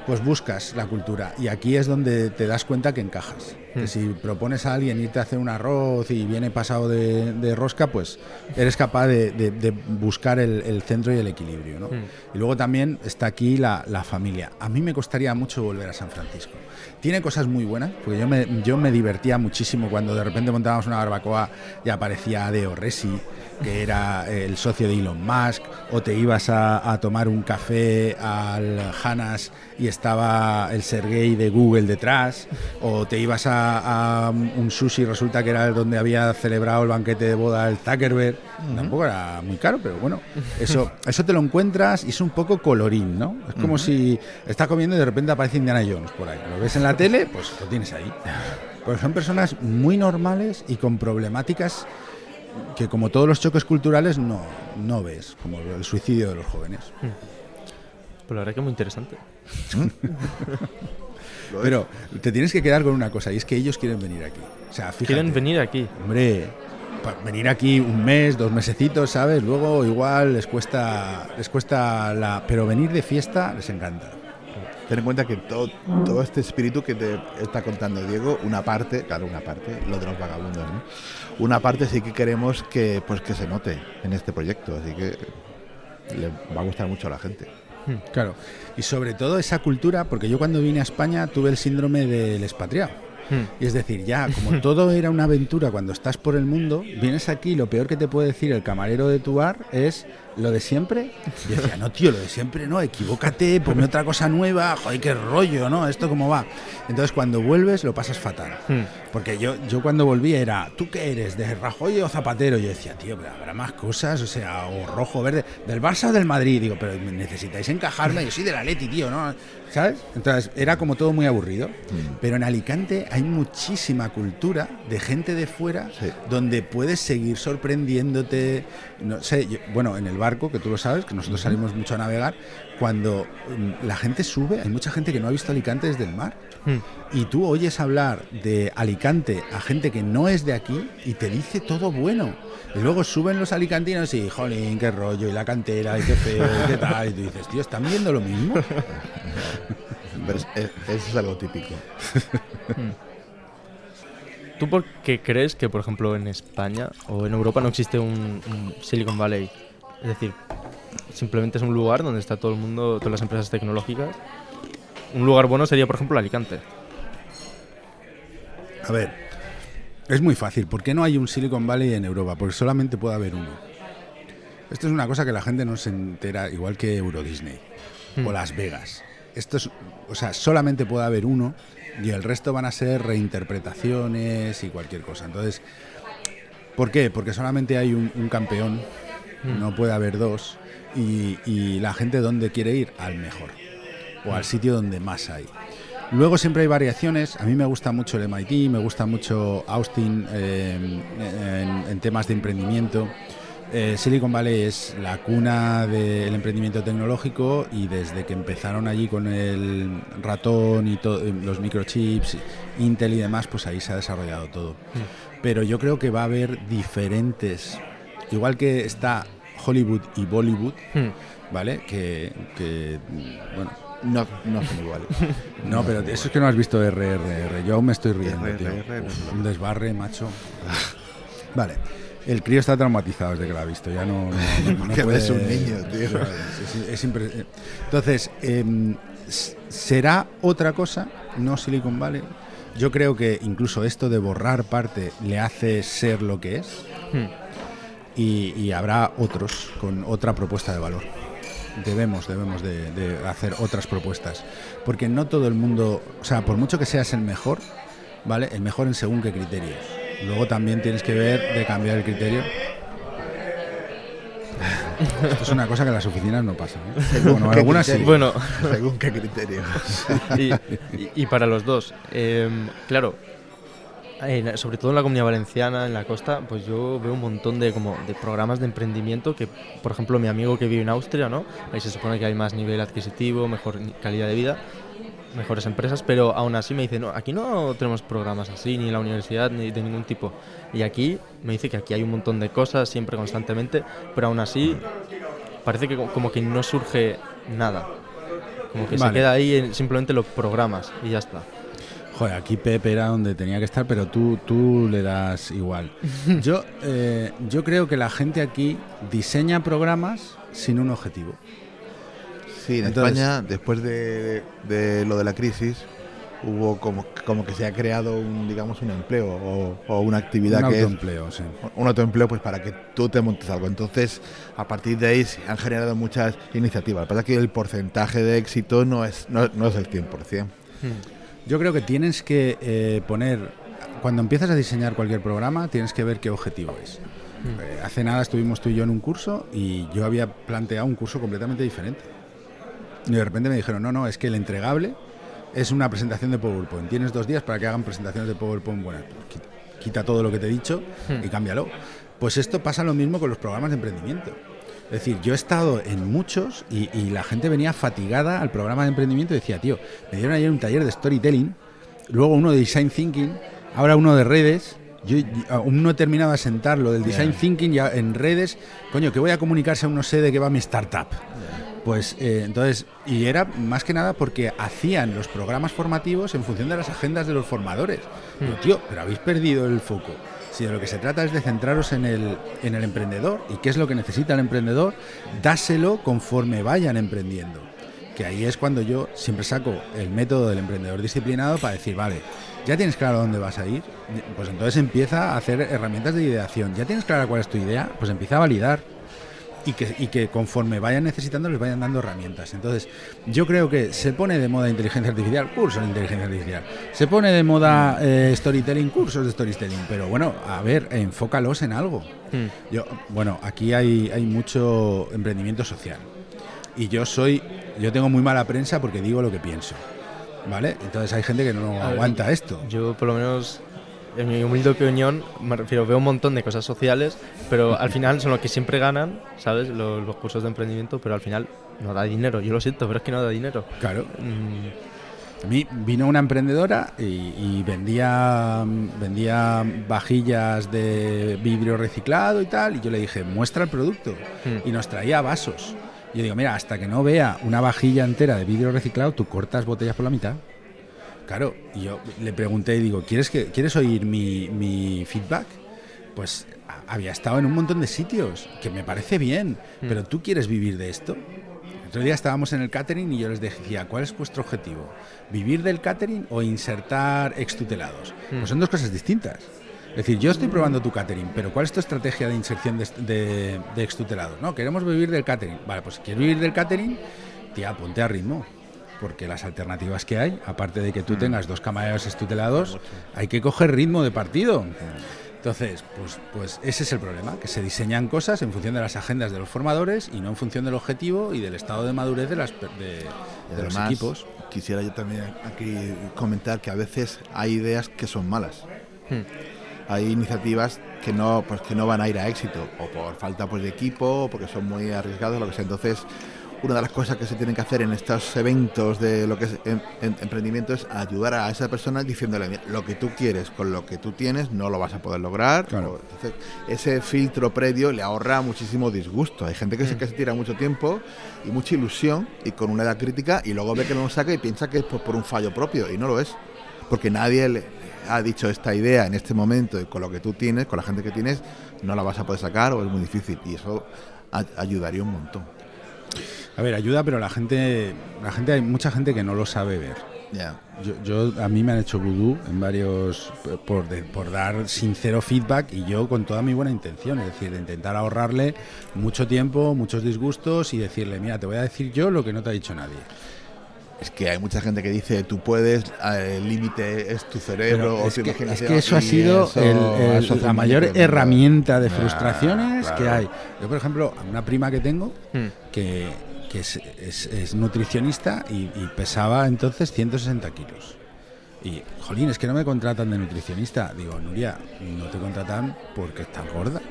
Pues buscas la cultura y aquí es donde te das cuenta que encajas. Que Mm. si propones a alguien irte a hacer un arroz y viene pasado de, de rosca, pues eres capaz de, de- de buscar el, el centro y el equilibrio. ¿no? Mm. Y luego también está aquí la, la familia. A mí me costaría mucho volver a San Francisco. Tiene cosas muy buenas, porque yo me, yo me divertía muchísimo cuando de repente montábamos una barbacoa y aparecía Adeo Resi, que era el socio de Elon Musk, o te ibas a, a tomar un café al Hanas y estaba el Sergey de Google detrás, o te ibas a, a un sushi resulta que era donde había celebrado el banquete de boda el Zuckerberg. Tampoco era muy caro, pero bueno, eso, eso te lo encuentras y es un poco colorín, ¿no? Es como si estás comiendo y de repente aparece Indiana Jones por ahí. Lo ves en la tele, pues lo tienes ahí. Pues son personas muy normales y con problemáticas que como todos los choques culturales no, no ves, como el suicidio de los jóvenes. Pues la verdad que es muy interesante. Lo Pero te tienes que quedar con una cosa, y es que ellos quieren venir aquí. O sea, fíjate, Quieren venir aquí. Hombre, venir aquí un mes, dos mesecitos, ¿sabes? Luego igual les cuesta, les cuesta la... Pero venir de fiesta les encanta. Ten en cuenta que todo, todo este espíritu que te está contando Diego, una parte, claro, una parte, lo de los vagabundos, ¿no? Una parte sí que queremos que, pues, que se note en este proyecto, así que le va a gustar mucho a la gente. Claro. Y sobre todo esa cultura, porque yo cuando vine a España tuve el síndrome del expatriado. Y es decir, ya, como todo era una aventura cuando estás por el mundo, vienes aquí, lo peor que te puede decir el camarero de tu bar es lo de siempre. Y decía, no, tío, lo de siempre no, equivócate, ponme otra cosa nueva, joder, qué rollo, ¿no? ¿Esto cómo va? Entonces, cuando vuelves, lo pasas fatal. Porque yo, yo cuando volví era, ¿tú qué eres? ¿De Rajoy o Zapatero? Yo decía, tío, pero habrá más cosas, o sea, o rojo, verde, ¿del Barça o del Madrid? Digo, pero necesitáis encajarme, yo soy de la Leti, tío, ¿no? ¿Sabes? Entonces, era como todo muy aburrido. Pero en Alicante hay muchísima cultura de gente de fuera Sí. donde puedes seguir sorprendiéndote. No sé, yo- bueno, en el barco, que tú lo sabes, que nosotros salimos mucho a navegar, cuando mm, la gente sube, hay mucha gente que no ha visto Alicante desde el mar. Y tú oyes hablar de Alicante a gente que no es de aquí y te dice todo bueno. Y luego suben los alicantinos y, jolín, qué rollo, y la cantera, y qué feo, y qué tal. Y tú dices, tío, ¿están viendo lo mismo? Pero es- es- eso es algo típico. ¿Tú por qué crees que, por ejemplo, en España o en Europa no existe un, un Silicon Valley? Es decir, simplemente es un lugar donde está todo el mundo, todas las empresas tecnológicas. Un lugar bueno sería, por ejemplo, Alicante. A ver, es muy fácil. ¿Por qué no hay un Silicon Valley en Europa? Porque solamente puede haber uno. Esto es una cosa que la gente no se entera, igual que Euro Disney o Las Vegas. Esto es, o sea, solamente puede haber uno y el resto van a ser reinterpretaciones y cualquier cosa. Entonces, ¿por qué? Porque solamente hay un, un campeón, no puede haber dos y, y la gente dónde quiere ir al mejor o al sitio donde más hay. Luego siempre hay variaciones. A mí me gusta mucho el MIT, me gusta mucho Austin eh, en, en temas de emprendimiento. Eh, Silicon Valley es la cuna del emprendimiento tecnológico y desde que empezaron allí con el ratón y eh, los microchips, Intel y demás, pues ahí se ha desarrollado todo. Pero yo creo que va a haber diferentes, igual que está Hollywood y Bollywood, Hmm. ¿vale? Que, que, bueno, No, no son iguales. no, pero eso es que no has visto RRR. Yo aún me estoy riendo, tío. RRR, no. Uf, un desbarre, macho. Vale. El crío está traumatizado desde que lo ha visto. Ya no. no, no Porque puede- es un niño, tío. Es, es- eh, Entonces, em, será otra cosa, no Silicon Valley. Yo creo que incluso esto de borrar parte le hace ser lo que es. Hmm. Y, y habrá otros con otra propuesta de valor. Debemos, debemos de, de hacer otras propuestas. Porque no todo el mundo, o sea, por mucho que seas el mejor, ¿vale? El mejor en según qué criterios. Luego también tienes que ver de cambiar el criterio. Esto es una cosa que en las oficinas no pasa. ¿eh? Bueno, ¿Qué algunas sí. Bueno, Según qué criterio. y, y- y para los dos, em, claro, en- sobre todo en la comunidad valenciana, en la costa, pues yo veo un montón de, como, de programas de emprendimiento que, por ejemplo, mi amigo que vive en Austria, ¿no? Ahí se supone que hay más nivel adquisitivo, mejor calidad de vida, mejores empresas, pero aún así me dice, no, aquí no tenemos programas así, ni en la universidad, ni de ningún tipo. Y aquí me dice que aquí hay un montón de cosas, siempre, constantemente, pero aún así parece que co- como que no surge nada. Como que se Vale. queda ahí en simplemente los programas y ya está. Joder, aquí Pepe era donde tenía que estar, pero tú, tú le das igual. Yo, eh, yo creo que la gente aquí diseña programas sin un objetivo. Sí, en Entonces- España, después de, de lo de la crisis, hubo como, como que se ha creado un, digamos, un empleo o, o una actividad un que es autoempleo, sí. un autoempleo pues para que tú te montes algo. Entonces, a partir de ahí se han generado muchas iniciativas. Lo que pasa es que el porcentaje de éxito no es, no, no es el 100%. Yo creo que tienes que eh, poner, cuando empiezas a diseñar cualquier programa, tienes que ver qué objetivo es. Eh, hace nada estuvimos tú y yo en un curso y yo había planteado un curso completamente diferente. Y de repente me dijeron, no, no, es que el entregable es una presentación de PowerPoint. Tienes dos días para que hagan presentaciones de PowerPoint buenas. Quita, quita todo lo que te he dicho y cámbialo. Pues esto pasa lo mismo con los programas de emprendimiento. Es decir, yo he estado en muchos y, y la gente venía fatigada al programa de emprendimiento y decía, tío, me dieron ayer un taller de storytelling, luego uno de design thinking, ahora uno de redes. Yo, aún no he terminado de sentar lo del design thinking ya en redes. Coño, que voy a comunicarse a no sé de qué va mi startup. Pues eh, entonces, y era más que nada porque hacían los programas formativos en función de las agendas de los formadores. Digo, tío, pero habéis perdido el foco. Si de lo que se trata es de centraros en el, en el emprendedor y qué es lo que necesita el emprendedor, dáselo conforme vayan emprendiendo. que ahí es cuando yo siempre saco el método del emprendedor disciplinado para decir, vale, ya tienes claro dónde vas a ir, pues entonces empieza a hacer herramientas de ideación. Ya tienes clara cuál es tu idea, pues empieza a validar. Y que, y que conforme vayan necesitando les vayan dando herramientas. Entonces, yo creo que se pone de moda inteligencia artificial, cursos de inteligencia artificial. Se pone de moda eh, storytelling, cursos de storytelling. Pero bueno, a ver, enfócalos en algo. Hmm. Yo, bueno, aquí hay, hay mucho emprendimiento social. Y yo soy, yo tengo muy mala prensa porque digo lo que pienso. ¿Vale? Entonces hay gente que no ver, aguanta esto. Yo, por lo menos, en mi humilde opinión, me refiero, veo un montón de cosas sociales, pero al final son los que siempre ganan, ¿sabes? Los, los cursos de emprendimiento, pero al final no da dinero. Yo lo siento, pero es que no da dinero. Claro. Mm, A mí vino una emprendedora y, y vendía, vendía vajillas de vidrio reciclado y tal, y yo le dije, muestra el producto. Hmm. Y nos traía vasos. Y yo digo, mira, hasta que no vea una vajilla entera de vidrio reciclado, tú cortas botellas por la mitad. Claro, y yo le pregunté y digo, ¿quieres, que, ¿quieres oír mi, mi feedback? Pues a- había estado en un montón de sitios, que me parece bien, Hmm. pero ¿tú quieres vivir de esto? El otro día estábamos en el catering y yo les decía, ¿cuál es vuestro objetivo? ¿Vivir del catering o insertar extutelados? Hmm. Pues son dos cosas distintas. Es decir, yo estoy probando tu catering, pero ¿cuál es tu estrategia de inserción de, de, de extutelados? No, queremos vivir del catering. Vale, pues si quieres vivir del catering, tía, ponte a ritmo. Porque las alternativas que hay, aparte de que tú tengas dos camareros extutelados, hay que coger ritmo de partido. Entonces, pues, pues ese es el problema, que se diseñan cosas en función de las agendas de los formadores y no en función del objetivo y del estado de madurez de, las, de, de los además, equipos. Quisiera yo también aquí comentar que a veces hay ideas que son malas. hmm. Hay iniciativas que no, pues que no van a ir a éxito, o por falta pues, de equipo, o porque son muy arriesgados, lo que sea. Entonces, una de las cosas que se tienen que hacer en estos eventos de lo que es em- em- emprendimiento es ayudar a esa persona diciéndole, "Mira, lo que tú quieres con lo que tú tienes no lo vas a poder lograr. Claro. O- entonces, ese filtro previo le ahorra muchísimo disgusto. Hay gente que, se, que se tira mucho tiempo y mucha ilusión y con una edad crítica y luego ve que no lo saca y piensa que es por, por un fallo propio y no lo es. Porque nadie le ha dicho esta idea en este momento y con lo que tú tienes, con la gente que tienes, no la vas a poder sacar o es muy difícil. Y eso a- ayudaría un montón. A ver, ayuda, pero la gente, la gente hay mucha gente que no lo sabe ver. Ya. Yo, yo- a mí me han hecho vudú en varios por, de- por dar sincero feedback y yo con toda mi buena intención, es decir, de intentar ahorrarle mucho tiempo, muchos disgustos y decirle, mira, te voy a decir yo lo que no te ha dicho nadie. Es que hay mucha gente que dice, tú puedes, eh, el límite es tu cerebro o es, tu que, es imaginación", que eso ha sido eso- el- el- eso la mayor de herramienta de Ah, frustraciones que claro. hay. Yo, por ejemplo, a una prima que tengo Hmm. que, que es, es- es nutricionista y, y pesaba entonces 160 kilos. Y, jolín, es que no me contratan de nutricionista. Digo, Nuria, no te contratan porque estás gorda.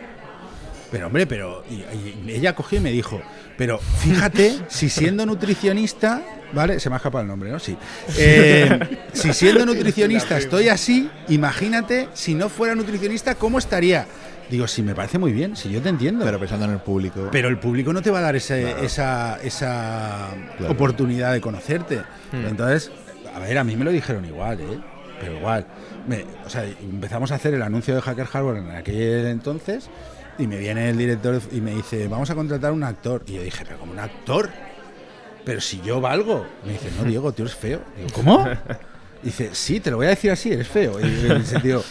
Pero hombre, pero y- y ella cogió y me dijo, pero fíjate si siendo nutricionista, ¿vale? Se me ha escapado el nombre, ¿no? Sí. Eh, si siendo nutricionista estoy así, imagínate si no fuera nutricionista, ¿cómo estaría? Digo, sí, me parece muy bien, si yo te entiendo. Pero pensando en el público. Pero el público no te va a dar ese- esa, esa Claro. oportunidad de conocerte. Hmm. Entonces, a ver, a mí me lo dijeron igual, ¿eh? Pero igual. Me- o sea, empezamos a hacer el anuncio de Hacker Harbor en aquel entonces y me viene el director y me dice, vamos a contratar un actor. Y yo dije, pero como un actor. Pero si yo valgo. Me dice, no, Diego, tú eres feo. Digo, ¿cómo? Dice, sí, te lo voy a decir así, eres feo. Y en el sentido,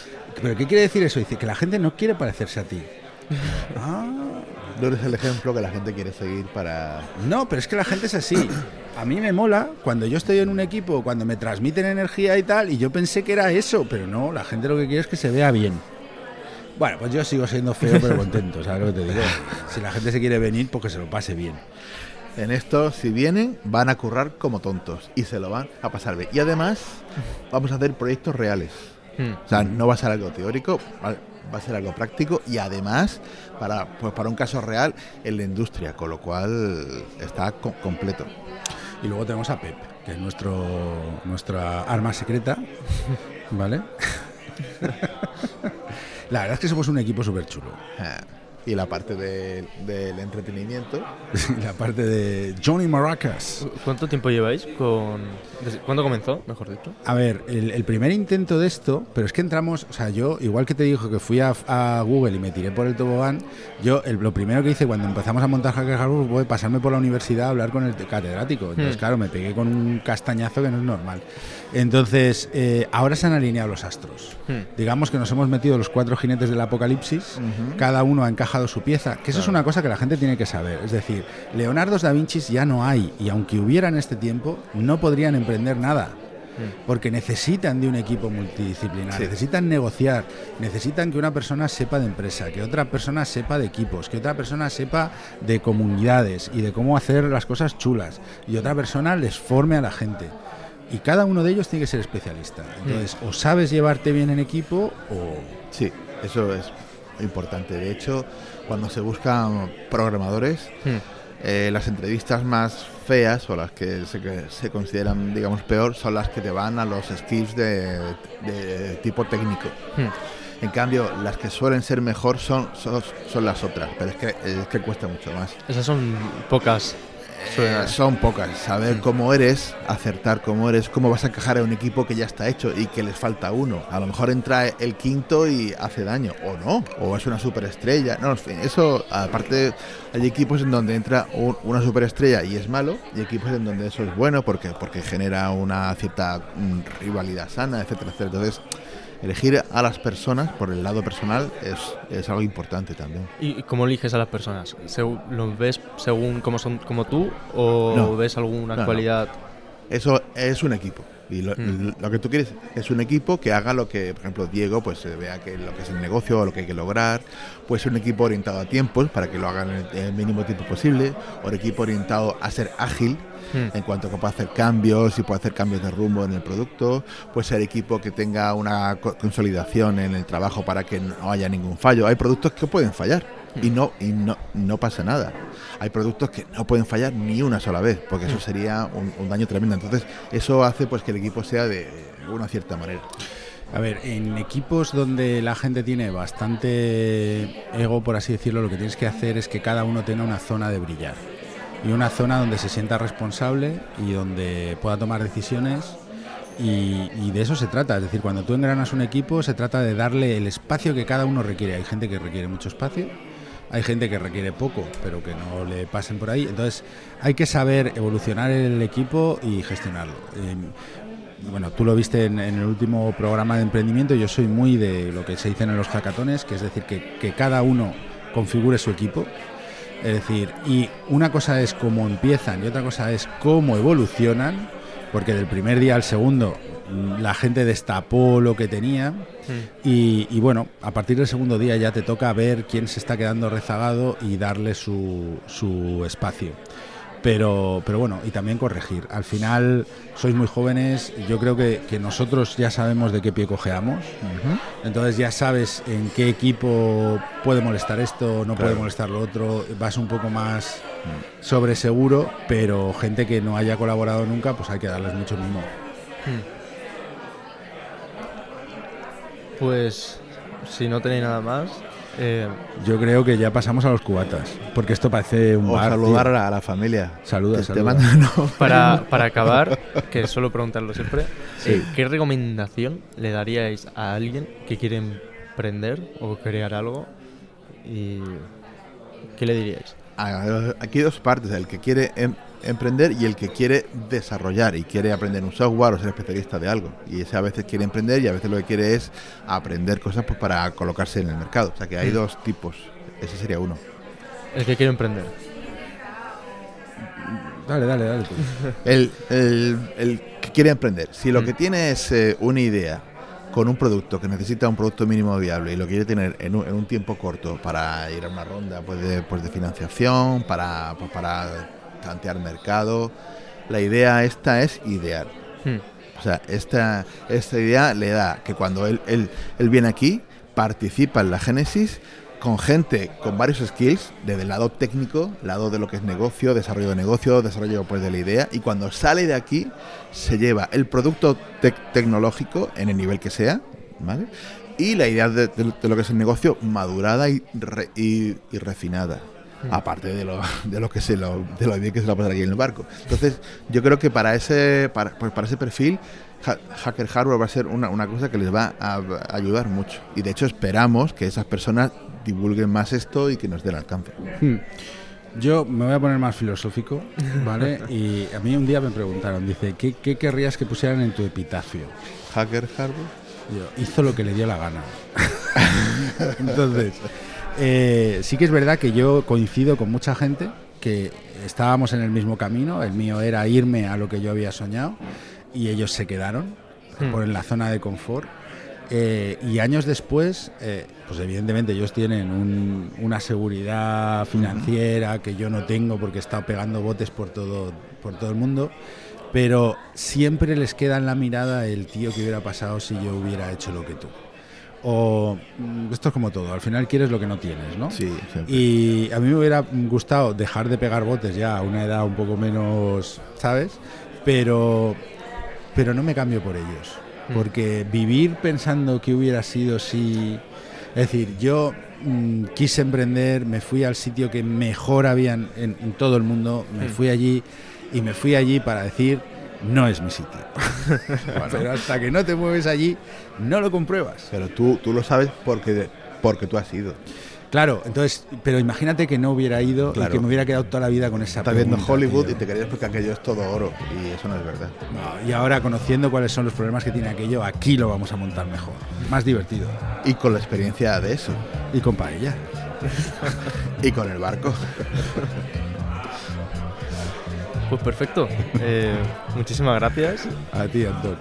¿pero qué quiere decir eso? Dice, que la gente no quiere parecerse a ti. Ah, No eres el ejemplo que la gente quiere seguir para... no, pero es que la gente es así. A mí me mola cuando yo estoy en un equipo, cuando me transmiten energía y tal, y yo pensé que era eso, pero no, la gente lo que quiere es que se vea bien. Bueno, pues yo sigo siendo feo pero contento, ¿sabes lo que te digo? Si la gente se quiere venir, pues que se lo pase bien. En esto, si vienen, van a currar como tontos y se lo van a pasar bien. Y además, vamos a hacer proyectos reales. Hmm. O sea, no va a ser algo teórico, va a ser algo práctico y además, para, pues para un caso real, en la industria, con lo cual está co- completo. Y luego tenemos a Pep, que es nuestro, nuestra arma secreta, ¿vale? La verdad es que somos un equipo súper chulo. Y la parte de- del entretenimiento. la parte de Johnny Maracas. ¿Cuánto tiempo lleváis con...? desde- ¿Cuándo comenzó, mejor dicho? A ver, el, el primer intento de esto, pero es que entramos, o sea, yo, igual que te dijo que fui a, a Google y me tiré por el tobogán, yo el- lo primero que hice cuando empezamos a montar Hacker Hardware fue pasarme por la universidad a hablar con el catedrático. Entonces, Hmm. claro, me pegué con un castañazo que no es normal. Entonces, eh, ahora se han alineado los astros. Hmm. Digamos que nos hemos metido los cuatro jinetes del apocalipsis, cada uno ha encajado su pieza, que eso es una cosa que la gente tiene que saber. Es decir, Leonardo da Vinci ya no hay, y aunque hubiera en este tiempo, no podrían emprender nada. Porque necesitan de un equipo multidisciplinar, Sí. necesitan negociar, necesitan que una persona sepa de empresa, que otra persona sepa de equipos, que otra persona sepa de comunidades y de cómo hacer las cosas chulas, y otra persona les forme a la gente. Y cada uno de ellos tiene que ser especialista. Entonces, o sabes llevarte bien en equipo o... Sí, eso es importante. De hecho, cuando se buscan programadores, Hmm. eh, las entrevistas más feas o las que se, que se consideran, digamos, peor son las que te van a los skills de, de tipo técnico. Hmm. En cambio, las que suelen ser mejor son, son, son las otras, pero es que, es que cuesta mucho más. Esas son pocas. Eh, son pocas. Saber cómo eres, acertar cómo eres, cómo vas a encajar en un equipo que ya está hecho y que les falta uno. A lo mejor entra el quinto y hace daño, o no, o es una superestrella. No, en fin, eso, aparte, hay equipos en donde entra un- una superestrella y es malo, y equipos en donde eso es bueno porque, porque genera una cierta mm, rivalidad sana, etcétera, etcétera. Entonces, elegir a las personas por el lado personal es, es algo importante también. ¿Y cómo eliges a las personas? ¿Los ves según cómo son como tú o No. ves alguna No, no. cualidad? Eso es un equipo. Y lo, Mm. lo que tú quieres es un equipo que haga lo que, por ejemplo, Diego, pues se vea que lo que es el negocio, lo que hay que lograr. Puede ser un equipo orientado a tiempos para que lo hagan en el, el mínimo tiempo posible. O un equipo orientado a ser ágil Hmm. en cuanto a que puede hacer cambios y puede hacer cambios de rumbo en el producto. Puede ser equipo que tenga una co- consolidación en el trabajo para que no haya ningún fallo. Hay productos que pueden fallar y no y no, no pasa nada. Hay productos que no pueden fallar ni una sola vez, porque eso sería un, un daño tremendo. Entonces, eso hace pues que el equipo sea de una cierta manera. A ver, en equipos donde la gente tiene bastante ego, por así decirlo, lo que tienes que hacer es que cada uno tenga una zona de brillar. Y una zona donde se sienta responsable y donde pueda tomar decisiones. Y, y de eso se trata. Es decir, cuando tú engranas un equipo, se trata de darle el espacio que cada uno requiere. Hay gente que requiere mucho espacio, hay gente que requiere poco, pero que no le pasen por ahí. Entonces, hay que saber evolucionar el equipo y gestionarlo. Eh, bueno, tú lo viste en, el último programa de emprendimiento, yo soy muy de lo que se dicen en los hackatones, que es decir, que, que cada uno configure su equipo. Es decir, y una cosa es cómo empiezan y otra cosa es cómo evolucionan, porque del primer día al segundo la gente destapó lo que tenía y, y bueno, a partir del segundo día ya te toca ver quién se está quedando rezagado y darle su, su espacio. Pero, pero bueno, y también corregir. Al final sois muy jóvenes, yo creo que, que nosotros ya sabemos de qué pie cojeamos. Entonces ya sabes en qué equipo puede molestar esto, no puede molestar lo otro. Vas un poco más sobre seguro, pero gente que no haya colaborado nunca, pues hay que darles mucho mimo. Pues si no tenéis nada más, eh, Yo creo que ya pasamos a los cubatas, porque esto parece un O bar. saludar tío. a la, a la familia. Saluda, saluda. no, para, para acabar, que suelo preguntarlo siempre, Sí. eh, ¿qué recomendación le daríais a alguien que quiere emprender o crear algo? ¿Y qué le diríais? Aquí hay dos partes, el que quiere em- emprender y el que quiere desarrollar y quiere aprender un software o ser especialista de algo. Y ese a veces quiere emprender y a veces lo que quiere es aprender cosas pues, para colocarse en el mercado. O sea que hay Mm. dos tipos. Ese sería uno. El que quiere emprender. Dale, dale, dale. tú. El, el- el que quiere emprender. Si lo Mm. que tiene es eh, una idea con un producto que necesita un producto mínimo viable y lo quiere tener en un, en un tiempo corto para ir a una ronda pues, de, pues, de financiación, para, pues, para plantear mercado, la idea esta es ideal. Hmm. O sea, esta, esta idea le da que cuando él, él, él viene aquí, participa en la génesis con gente con varios skills, desde el lado técnico, lado de lo que es negocio, desarrollo de negocio, desarrollo pues, de la idea, y cuando sale de aquí, se lleva el producto tec- tecnológico en el nivel que sea, ¿vale? y la idea de, de lo que es el negocio madurada y, re- y, y refinada. Aparte de lo, de lo que se lo, de lo bien que se lo va a pasar aquí en el barco. Entonces, yo creo que para ese, para, pues para ese perfil, Ha- Hacker Hardware va a ser una, una cosa que les va a, a ayudar mucho. Y de hecho esperamos que esas personas divulguen más esto y que nos den alcance. Hmm. Yo me voy a poner más filosófico, ¿vale? Y a mí un día me preguntaron, dice, ¿qué, qué querrías que pusieran en tu epitafio? Hacker Hardware. Yo, hizo lo que le dio la gana. Entonces, eh, sí que es verdad que yo coincido con mucha gente que estábamos en el mismo camino. El mío era irme a lo que yo había soñado y ellos se quedaron Hmm. por en la zona de confort. Eh, y años después, eh, pues evidentemente ellos tienen un- una seguridad financiera que yo no tengo porque he estado pegando botes por todo, por todo el mundo, pero siempre les queda en la mirada el tío que hubiera pasado si yo hubiera hecho lo que tú. O mm, esto es como todo, al final quieres lo que no tienes, ¿no? Sí, siempre. Y a mí me hubiera gustado dejar de pegar botes ya a una edad un poco menos, ¿sabes? Pero, pero no me cambio por ellos. Porque vivir pensando que hubiera sido si... Es decir, yo mm, quise emprender, me fui al sitio que mejor habían en, en todo el mundo, me fui allí y me fui allí para decir, no es mi sitio. pero hasta que no te mueves allí, no lo compruebas. Pero tú, tú lo sabes porque, porque tú has ido. Claro, entonces, pero imagínate que no hubiera ido Claro. y que me hubiera quedado toda la vida con esa Estás viendo pregunta, Hollywood tío. y te creías porque aquello es todo oro. Y eso no es verdad. No, y ahora conociendo cuáles son los problemas que tiene aquello, aquí lo vamos a montar mejor, más divertido Y con la experiencia de eso. y con paella. Y con el barco. Pues perfecto. Eh, muchísimas gracias. A ti, Antón.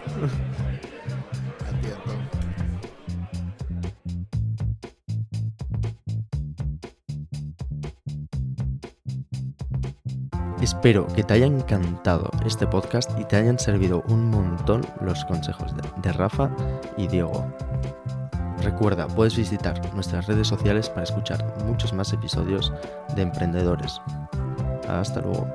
Espero que te haya encantado este podcast y te hayan servido un montón los consejos de, de Rafa y Diego. Recuerda, puedes visitar nuestras redes sociales para escuchar muchos más episodios de Emprendedores. Hasta luego.